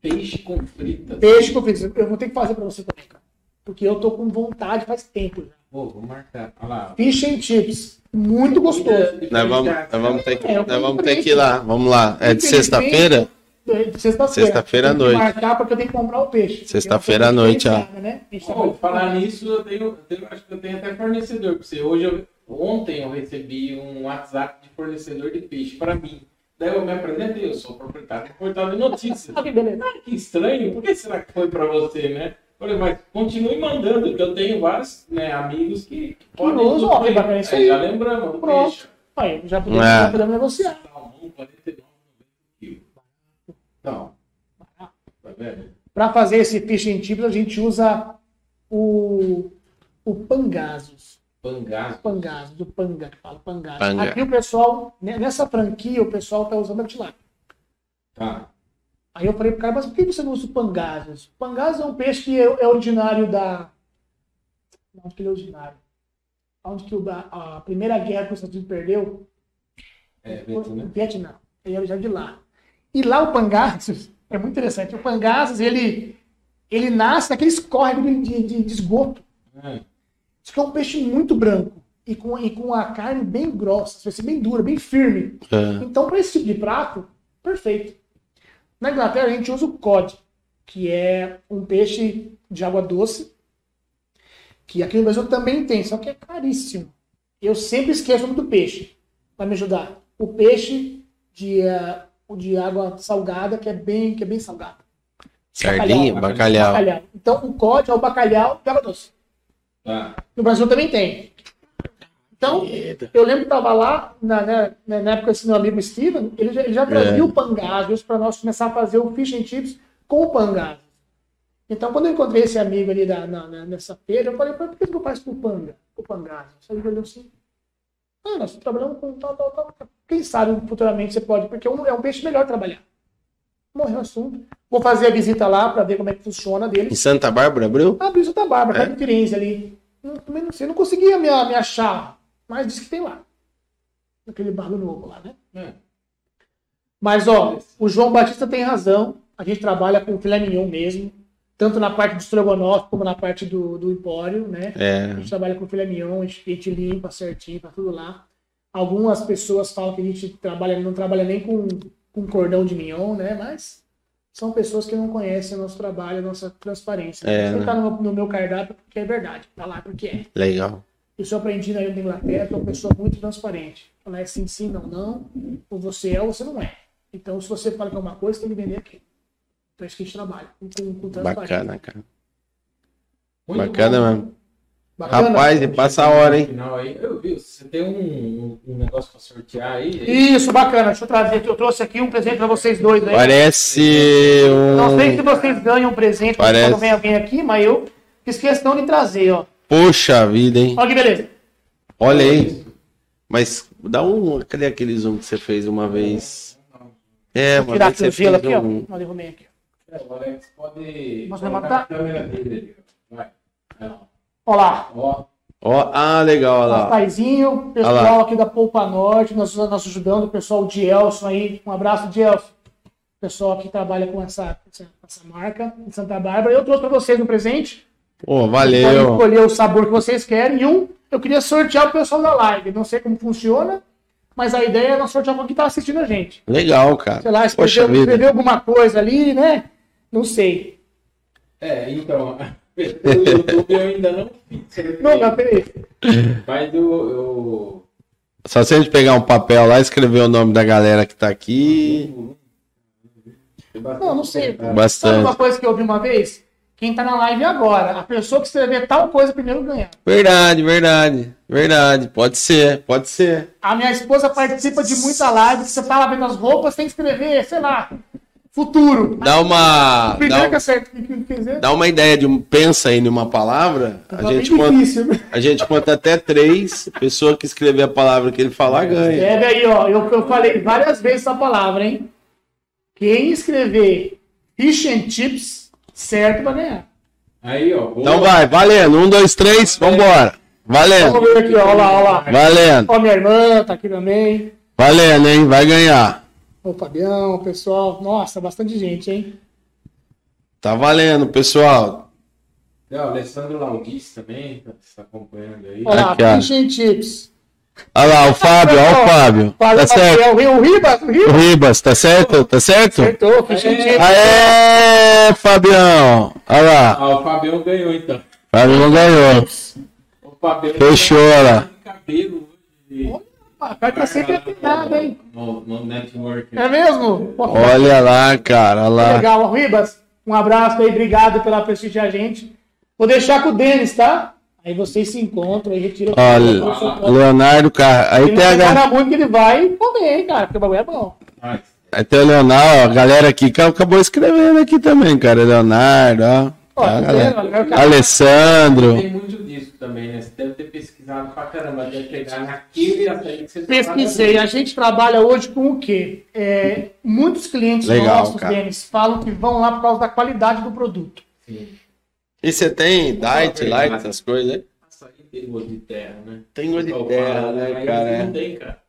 Peixe com fritas. Peixe com fritas. Eu vou ter que fazer pra você também, cara. Porque eu tô com vontade faz tempo já. Pô, vou marcar. Olha lá. Fish and chips. Muito gostoso. Nós vamos, nós vamos ter que, É, nós vamos ter que ir lá. Vamos lá. É de sexta-feira? É, de Sexta-feira. Sexta-feira à Tem que noite. marcar porque eu tenho que comprar o peixe. Sexta-feira à noite, ó. Né? Pô, falar nisso, eu tenho, eu tenho- acho que eu tenho até fornecedor pra você. Hoje, eu- ontem eu recebi um WhatsApp de fornecedor de peixe para mim. Daí eu me apresentei, eu sou proprietário do portal de notícias. Ah, que beleza. Ah, que estranho, por que será que foi para você, né? Falei, mas continue mandando, porque eu tenho vários né, amigos que, que podem usam, ó, que bacana, isso Aí aí. já lembramos Pronto. peixe. Aí, já podemos, É. já podemos negociar. Salmão, 49,90 quilos. Então, tá vendo? Para fazer esse fish chips, a gente usa o, o. Pangaço. Pangasos, o panga que fala, pangasos. Panga. Aqui o pessoal, né, nessa franquia, o pessoal tá usando a tilápia. Tá. Aí eu falei pro cara, mas por que você não usa o pangasos? O pangasos é um peixe que é, é originário da... Onde que ele é originário? Onde que o, da- a primeira guerra que os Estados Unidos perdeu, É, Foi Vietnã. no Vietnã. Ele era já de lá. E lá o Pangasus, é muito interessante, o Pangasus, ele, ele nasce naqueles córregos de, de, de- de esgoto. É. Isso que é um peixe muito branco. E com, e com a carne bem grossa, vai ser bem dura, bem firme. É. Então, para esse tipo de prato, perfeito. Na Inglaterra, a gente usa o cod, que é um peixe de água doce, que aqui no Brasil também tem, só que é caríssimo. Eu sempre esqueço o nome do peixe, para me ajudar. O peixe de, o de água salgada, que é bem, que é bem salgado. Sardinha, bacalhau. Bacalhau. Então, o cod é o bacalhau de água doce. Tá. No Brasil também tem. Então, eu lembro que estava lá, na, né, na na época, esse meu amigo Steven, ele já, ele já trazia É. o pangasos para nós começar a fazer o fish and chips com o pangasos. Então, quando eu encontrei esse amigo ali da, na- na- nessa feira, eu falei, "Pô, por que você não faz com o panga, com o pangasos? Aí ele olhou assim, ah, nós trabalhamos com tal, tal, tal. Quem sabe futuramente você pode, porque é um, é um peixe melhor trabalhar. Morreu o assunto. Vou fazer a visita lá para ver como é que funciona Em deles. Santa Bárbara, abriu? Abriu Santa Bárbara, É. Firenze ali. Não, também não sei, não conseguia me, me achar, mas disse que tem lá. Naquele bar do novo lá, né? É. Mas, ó, o João Batista tem razão. A gente trabalha com filé mignon mesmo. Tanto na parte do estrogonofe como na parte do, do empório, né? A É. gente trabalha com filé mignon, a gente, a gente limpa certinho, tá tudo lá. Algumas pessoas falam que a gente trabalha, não trabalha nem com, com cordão de mignon, né? Mas são pessoas que não conhecem o nosso trabalho, a nossa transparência. É, Você né? tá no, meu- no meu cardápio porque é verdade, tá lá porque é. Legal. Isso eu aprendi na na Inglaterra, que é uma pessoa muito transparente. Falar é sim, sim, não, não. Ou você é ou você não é. Então, se você fala que é uma coisa, tem que vender aquilo. Então, é isso que a gente trabalha. Com, com, transparência. Bacana, cara. Muito Bacana bom. mesmo. Bacana? Rapaz, e passa a hora, hein? Final aí. Eu vi, você tem um, um negócio pra sortear aí? Isso, bacana. Deixa eu trazer. Eu trouxe aqui um presente pra vocês dois aí. Parece Não sei se um. vocês ganham um presente Parece. quando vem alguém aqui, mas eu fiz questão de trazer, ó. Poxa vida, hein? Olha que beleza. Olha aí. Mas dá um. Cadê aquele zoom que você fez uma vez? É, Vou tirar aqui você o gelo aqui, ó. um. Olha, arrumei aqui. É, o Alex pode. Posso levantar? a câmera dele ali, ó. Vai. Vai lá. Olha lá. Ó, Ó, ah, legal, olha lá. Lá. pessoal aqui da Polpa Norte, nós, nós ajudando o pessoal de Elson aí. Um abraço, de Elson. Pessoal que trabalha com essa, essa, essa marca de Santa Bárbara. Eu trouxe para vocês um presente. Pô, Podem valeu. escolher o sabor que vocês querem. E um, eu queria sortear o pessoal da live. Não sei como funciona, mas a ideia é nós sortear para quem está assistindo a gente. Legal, cara. Sei lá, escreveu, escreveu alguma coisa ali, né? Não sei. É, então. O YouTube eu ainda não fiz. Não, não, peraí. Mas eu. eu... Só se a gente pegar um papel lá e escrever o nome da galera que tá aqui. Não, não sei. Sabe Bastante. uma coisa que eu ouvi uma vez? Quem tá na live agora, a pessoa que escrever tal coisa primeiro ganha. Verdade, verdade. Verdade. Pode ser, pode ser. A minha esposa participa de muita live, você tá lá vendo as roupas, tem que escrever, sei lá, futuro. Dá uma. Dá, que acerta o que quiser. dá uma ideia de um. Pensa aí numa palavra. A gente, conta, difícil. a gente conta até três. A pessoa que escrever a palavra que ele falar ganha. Escreve aí, ó. Eu, eu falei várias vezes essa palavra, hein? Quem escrever fish and chips, certo vai ganhar. Aí, ó. vou- Então vai, valendo. Um, dois, três, vambora. Valendo. Vamos ver aqui, ó. Olha lá, olha lá. Valendo. Ó, minha irmã tá aqui também. Valendo, hein? Vai ganhar. O Fabião, o pessoal. Nossa, bastante gente, hein? Tá valendo, pessoal. É, o Alessandro Laudis também, tá tá acompanhando aí. Olha lá, fish and chips. Olha lá, o Fábio, olha o Fábio. Fábio Tá certo. O Ribas, o O Ribas. Ribas, tá certo? Tá certo? Acertou, fish and chips. Aê, Fabião. Olha lá. Ah, o Fabião ganhou então. Fábio não ganhou. O Fabião Fechou, ganhou olha lá. cabelo hoje. A carta tá sempre afinada, hein? No, no network. É mesmo? Pô, Olha lá, cara. Olha lá. Legal, Ribas. Um abraço aí, obrigado pela prestigiar a gente. Vou deixar com o Denis, tá? Aí vocês se encontram, aí retira Olha, Leonardo Carrara. Aí tem a, não ga- cara muito que ele vai comer, hein, cara, porque o bagulho é bom. Aí tem o Leonardo, ó, a galera aqui que acabou escrevendo aqui também, cara. Leonardo, ó. Agora, cara, Alessandro. tem muito disso também, né? Você deve ter pesquisado pra caramba, deve pegar naquele que você Pesquisei. A gente trabalha hoje com o quê? É, muitos clientes Legal, nossos, cara. Denis, falam que vão lá por causa da qualidade do produto. Sim. E você tem diet, light, essas coisas, né? Açaí tem gosto de terra, né? Tem gosto de terra, né, mas cara? Não tem, cara.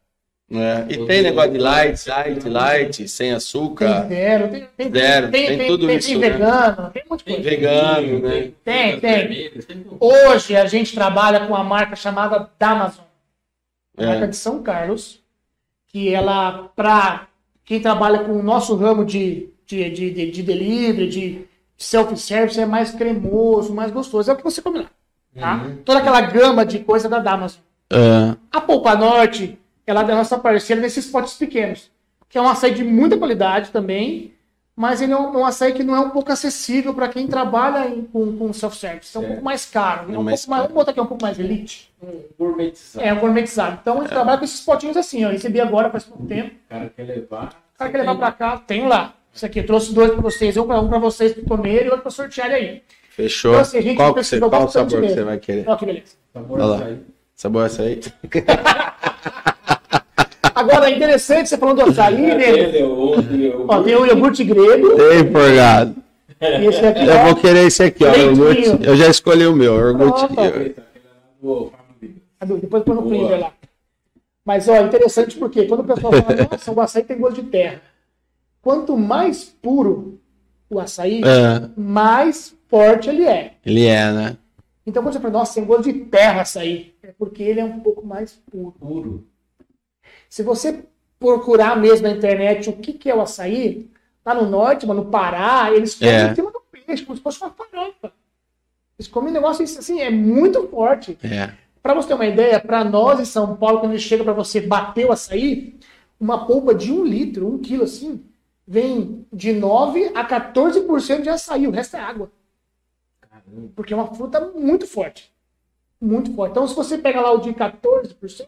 É. E tem negócio de light, light, light, sem açúcar, Tem zero, tem, tem, Zero, tem tudo tem, isso, Tem né? vegano, tem um monte de coisa. vegano, né? Tem, tem. tem tudo. Hoje a gente trabalha com uma marca chamada Damazon. É. marca de São Carlos, que ela, para quem trabalha com o nosso ramo de, de, de, de, de delivery, de self-service, é mais cremoso, mais gostoso. É o que você come lá. Tá? Uhum. Toda aquela gama de coisa da Damazon. É. A Polpa Norte, ela é da nossa parceira nesses potes pequenos, que é um açaí de muita qualidade também, mas ele é um, um açaí que não é um pouco acessível para quem trabalha em- com, com self-service. É um Certo. pouco mais caro. É É um mais pouco mais, caro. vamos botar aqui um pouco mais elite. Um gourmetizado. É, um gourmetizado. Então, a gente trabalha com esses potinhos assim, ó. Recebi agora faz pouco tempo. O cara quer levar. O cara quer levar pra cá, tenho lá. Isso aqui, eu trouxe dois pra vocês. Um pra, um pra vocês comerem e outro pra sortear aí. Fechou. Então, assim, a gente Qual, que você, qual sabor que você vai querer? Olha que beleza. Sabor Olha lá. açaí. Sabor essa aí? Agora, é interessante, você falando do açaí, né? Outro, o Ó, tem o iogurte grego. Ei, forgado. E esse aqui, Eu vou ó. querer esse aqui, ó. Iogurte. Eu já escolhi o meu. Iogurte. Adu, Depois põe no freezer lá. Mas, ó, interessante porque quando o pessoal fala, nossa, o açaí tem gosto de terra. Quanto mais puro o açaí, É, mais forte ele é. ele é, né? Então, quando você fala, nossa, tem gosto de terra açaí, é porque ele é um pouco mais puro. puro. Se você procurar mesmo na internet o que, que é o açaí, lá no norte, mano, no Pará, eles comem É. em cima do peixe, como se fosse uma farofa. Eles comem um negócio assim, é muito forte. É. Para você ter uma ideia, para nós em São Paulo, quando chega para você bater o açaí, uma polpa de um litro, um quilo assim, vem de 9 a 14% de açaí, o resto é água. Caramba. Porque é uma fruta muito forte. Muito forte. Então, se você pega lá o de 14%,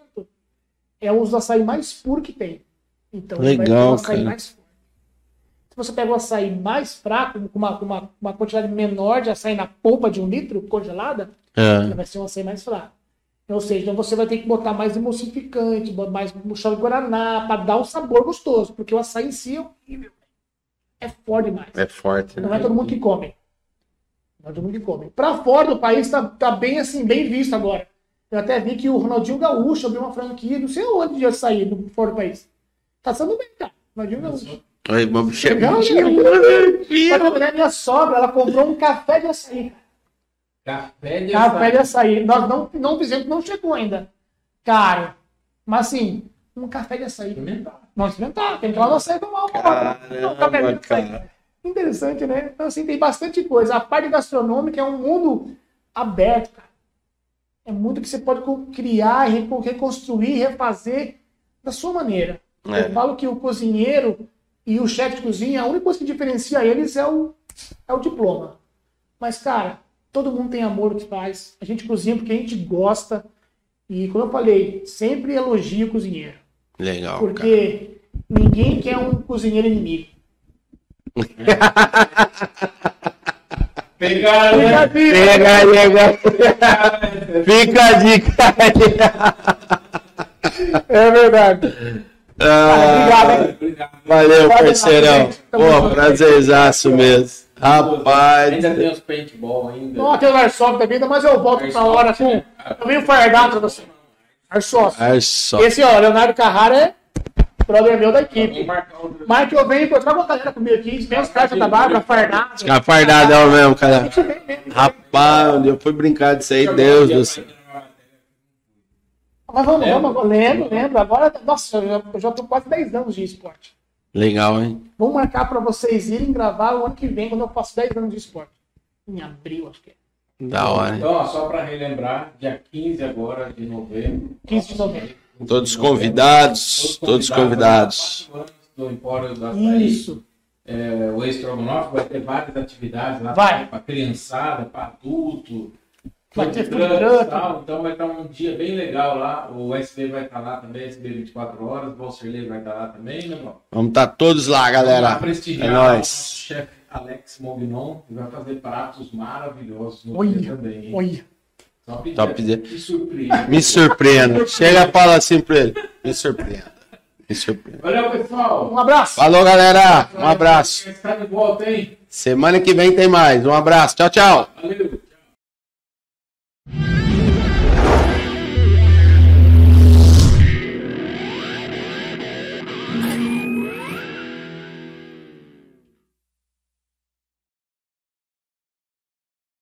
é o açaí mais puro que tem. Então, ele vai ter Legal, um açaí cara. mais forte. Se você pega o açaí mais fraco, com uma, com uma, uma quantidade menor de açaí na polpa de um litro congelada, É. vai ser um açaí mais fraco. Ou seja, então você vai ter que botar mais emulsificante, mais chá de guaraná, para dar um sabor gostoso, porque o açaí em si é horrível. É forte demais. É forte, Não é né? todo mundo que come. Não é todo mundo que come. Para fora do país tá, tá bem assim, bem visto agora. Eu até vi que o Ronaldinho Gaúcho abriu uma franquia, não sei onde ia sair do fora do país. Tá sendo bem, cara. Ronaldinho Gaúcho. Vamos chegar. Legal, verdade, minha sogra, ela comprou um café de açaí. Café de Café de açaí. açaí. Nós não, não fizemos, não chegou ainda. Caro. Mas assim, um café de açaí. Experimentar. Vamos experimentar. Tem que ir lá no açaí tomar um cafezinho de açaí. cara. Interessante, né? Então, assim, tem bastante coisa. A parte gastronômica é um mundo aberto, cara. É mundo que você pode criar, reco- reconstruir, refazer da sua maneira. É. Eu falo que o cozinheiro e o chefe de cozinha, a única coisa que diferencia eles é o, é o diploma. Mas, cara, todo mundo tem amor no que faz. A gente cozinha porque a gente gosta. E, como eu falei, sempre elogio o cozinheiro. Legal, cara. Porque ninguém quer um cozinheiro inimigo. Fica a dica. Pega, pega. Fica a dica aí. É verdade. Ah, Obrigado, hein? Obrigado. Valeu, Valeu, parceirão. Pô, prazerzaço mesmo. Rapaz. Ainda tem os paintball ainda. Não, tem o Airsoft da vida, mas eu volto pra hora com. Eu venho fardado pra você. Airsoft. Só. Esse, ó, Leonardo Carrara é brother meu da Vamos equipe. que eu venho encontrar uma galera comigo aqui, vem os caras da barba, fardado. Ficar fardadão mesmo, A cara. mesmo. Rapaz, eu fui brincar disso aí, Deus do céu. Mas vamos, vamos, lembro, lembro. Agora, nossa, eu já, eu já tô quase 10 anos de esporte. Legal, hein? Vamos marcar pra vocês irem gravar o ano que vem, quando eu faço 10 anos de esporte. Em abril, acho que é. Da hora, hein? Então, ó, só para relembrar, dia 15 agora de novembro. 15 de novembro. Todos convidados, todos convidados. quatro anos Do Empório do Açaí. Isso. É, o Estrogonofe vai ter várias atividades lá Vai. para criançada, para adulto. Vai ter e tal, então vai estar um dia bem legal lá. O SB vai estar lá também, SB 24 horas, o Valserley vai estar lá também, meu irmão. Vamos estar todos lá, galera. prestigiar É o nóis. nosso chefe Alex Mognon, que vai fazer pratos maravilhosos no Olha, dia também. hein? Olha. Pedir, Top de- que surpresa. Me surpreenda. Chega e fala assim pra ele. Me surpreenda. Me surpreenda. Valeu, pessoal. Um abraço. Falou, galera. Um abraço. Está de volta, hein? Semana que vem tem mais. Um abraço. Tchau, tchau. Valeu.